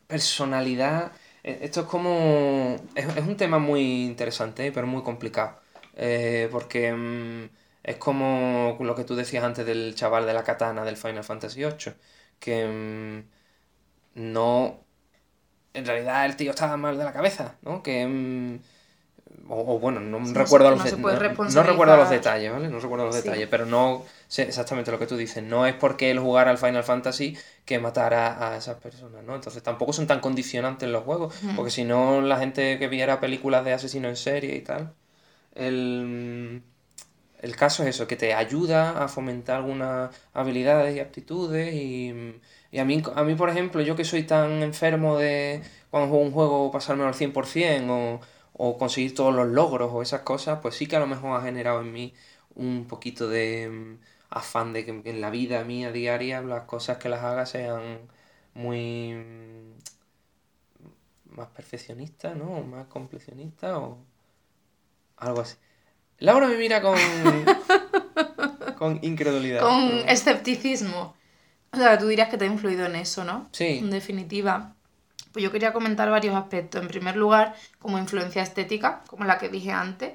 personalidad, e, esto es como... Es, un tema muy interesante, pero muy complicado. Eh, porque mm, es como lo que tú decías antes del chaval de la katana del Final Fantasy VIII, que mm, no... En realidad el tío estaba mal de la cabeza, ¿no? Que... Mm, o, bueno, no, recuerdo los, no, recuerdo los detalles, ¿vale? No recuerdo los detalles, pero no sé exactamente lo que tú dices. No es porque él jugara al Final Fantasy que matara a esas personas, ¿no? Entonces tampoco son tan condicionantes los juegos, porque si no la gente que viera películas de asesino en serie y tal, el, el caso es eso, que te ayuda a fomentar algunas habilidades y aptitudes y, y a, mí, a mí, por ejemplo, yo que soy tan enfermo de cuando juego un juego pasarme al 100% o o conseguir todos los logros o esas cosas, pues sí que a lo mejor ha generado en mí un poquito de mm, afán de que en la vida mía diaria las cosas que las haga sean muy mm, más perfeccionistas, ¿no? O más completionistas o algo así. Laura me mira con con incredulidad. Con escepticismo. O sea, tú dirías que te ha influido en eso, ¿no? Sí. En definitiva. Pues yo quería comentar varios aspectos. En primer lugar, como influencia estética, como la que dije antes,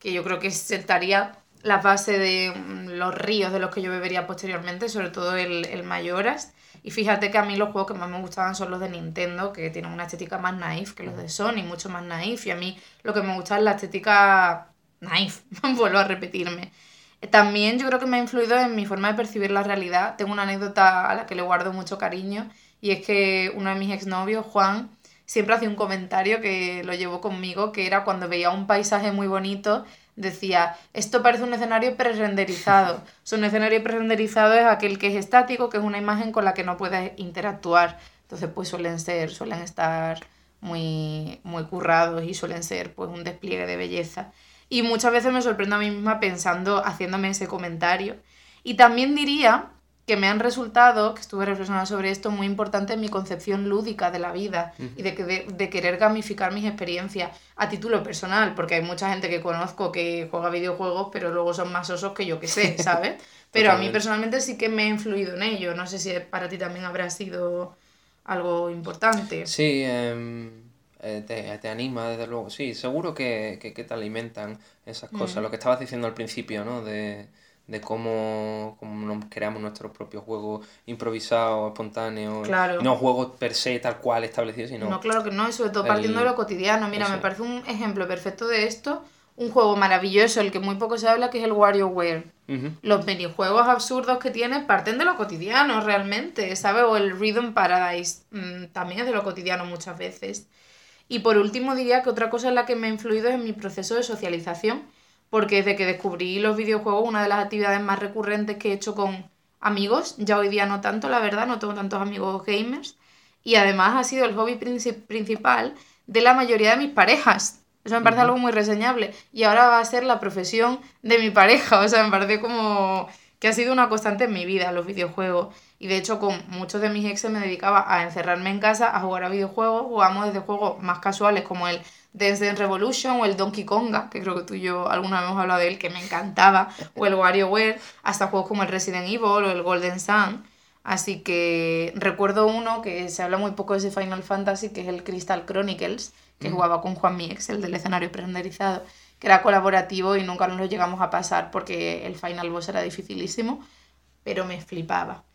que yo creo que sentaría la base de mm, los ríos de los que yo bebería posteriormente, sobre todo el, el Mayoras. Y fíjate que a mí los juegos que más me gustaban son los de Nintendo, que tienen una estética más naif que los de Sony, mucho más naif. Y a mí lo que me gusta es la estética naif, vuelvo a repetirme. También yo creo que me ha influido en mi forma de percibir la realidad. Tengo una anécdota a la que le guardo mucho cariño y es que uno de mis exnovios, Juan, siempre hacía un comentario que lo llevó conmigo, que era cuando veía un paisaje muy bonito, decía, esto parece un escenario pre-renderizado. un escenario pre-renderizado es aquel que es estático, que es una imagen con la que no puedes interactuar. Entonces, pues suelen ser, suelen estar muy, muy currados y suelen ser pues un despliegue de belleza. Y muchas veces me sorprendo a mí misma pensando, haciéndome ese comentario. Y también diría que me han resultado, que estuve reflexionando sobre esto, muy importante en mi concepción lúdica de la vida y de, de, de, querer gamificar mis experiencias a título personal, porque hay mucha gente que conozco que juega videojuegos, pero luego son más osos que yo que sé, ¿sabes? Pero a mí personalmente sí que me he influido en ello. No sé si para ti también habrá sido algo importante. Sí, em, eh, te, te, anima, desde luego. Sí, seguro que, que, te alimentan esas cosas. Lo que estabas diciendo al principio, ¿no? De de cómo, cómo creamos nuestros propios juegos improvisados, espontáneos, no juegos per se tal cual establecidos, sino... No, claro que no, y sobre todo partiendo de lo cotidiano. Mira, me parece un ejemplo perfecto de esto, un juego maravilloso, el que muy poco se habla, que es el WarioWare. Los minijuegos absurdos que tiene parten de lo cotidiano realmente, ¿sabes? O el Rhythm Paradise mm, también es de lo cotidiano muchas veces. Y por último diría que otra cosa en la que me ha influido es en mi proceso de socialización porque desde que descubrí los videojuegos, una de las actividades más recurrentes que he hecho con amigos, ya hoy día no tanto, la verdad, no tengo tantos amigos gamers, y además ha sido el hobby principal de la mayoría de mis parejas. Eso me parece algo muy reseñable. Y ahora va a ser la profesión de mi pareja. O sea, me parece como que ha sido una constante en mi vida los videojuegos. Y de hecho, con muchos de mis exes me dedicaba a encerrarme en casa, a jugar a videojuegos. Jugamos desde juegos más casuales como el desde Revolution o el Donkey Konga, que creo que tú y yo alguna vez hemos hablado de él, que me encantaba, o el WarioWare, hasta juegos como el Resident Evil o el Golden Sun. Así que recuerdo uno que se habla muy poco de ese Final Fantasy, que es el Crystal Chronicles, que jugaba con Juan Miex, el del escenario prerenderizado, que era colaborativo y nunca nos lo llegamos a pasar porque el Final Boss era dificilísimo, pero me flipaba.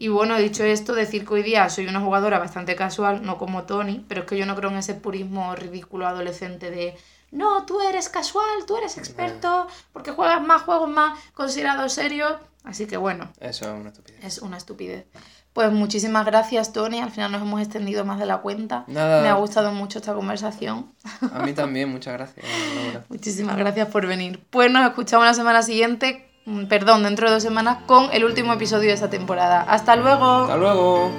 Y bueno, dicho esto, decir que hoy día soy una jugadora bastante casual, no como Tony, pero es que yo no creo en ese purismo ridículo adolescente de no, tú eres casual, tú eres experto, porque juegas más juegos más considerados serios. Así que bueno. Eso es una estupidez. Es una estupidez. Pues muchísimas gracias, Tony. Al final nos hemos extendido más de la cuenta. Nada. Me ha gustado mucho esta conversación. A mí también, muchas gracias. muchísimas gracias por venir. Pues nos escuchamos la semana siguiente perdón, dentro de dos semanas con el último episodio de esta temporada. Hasta luego. Hasta luego.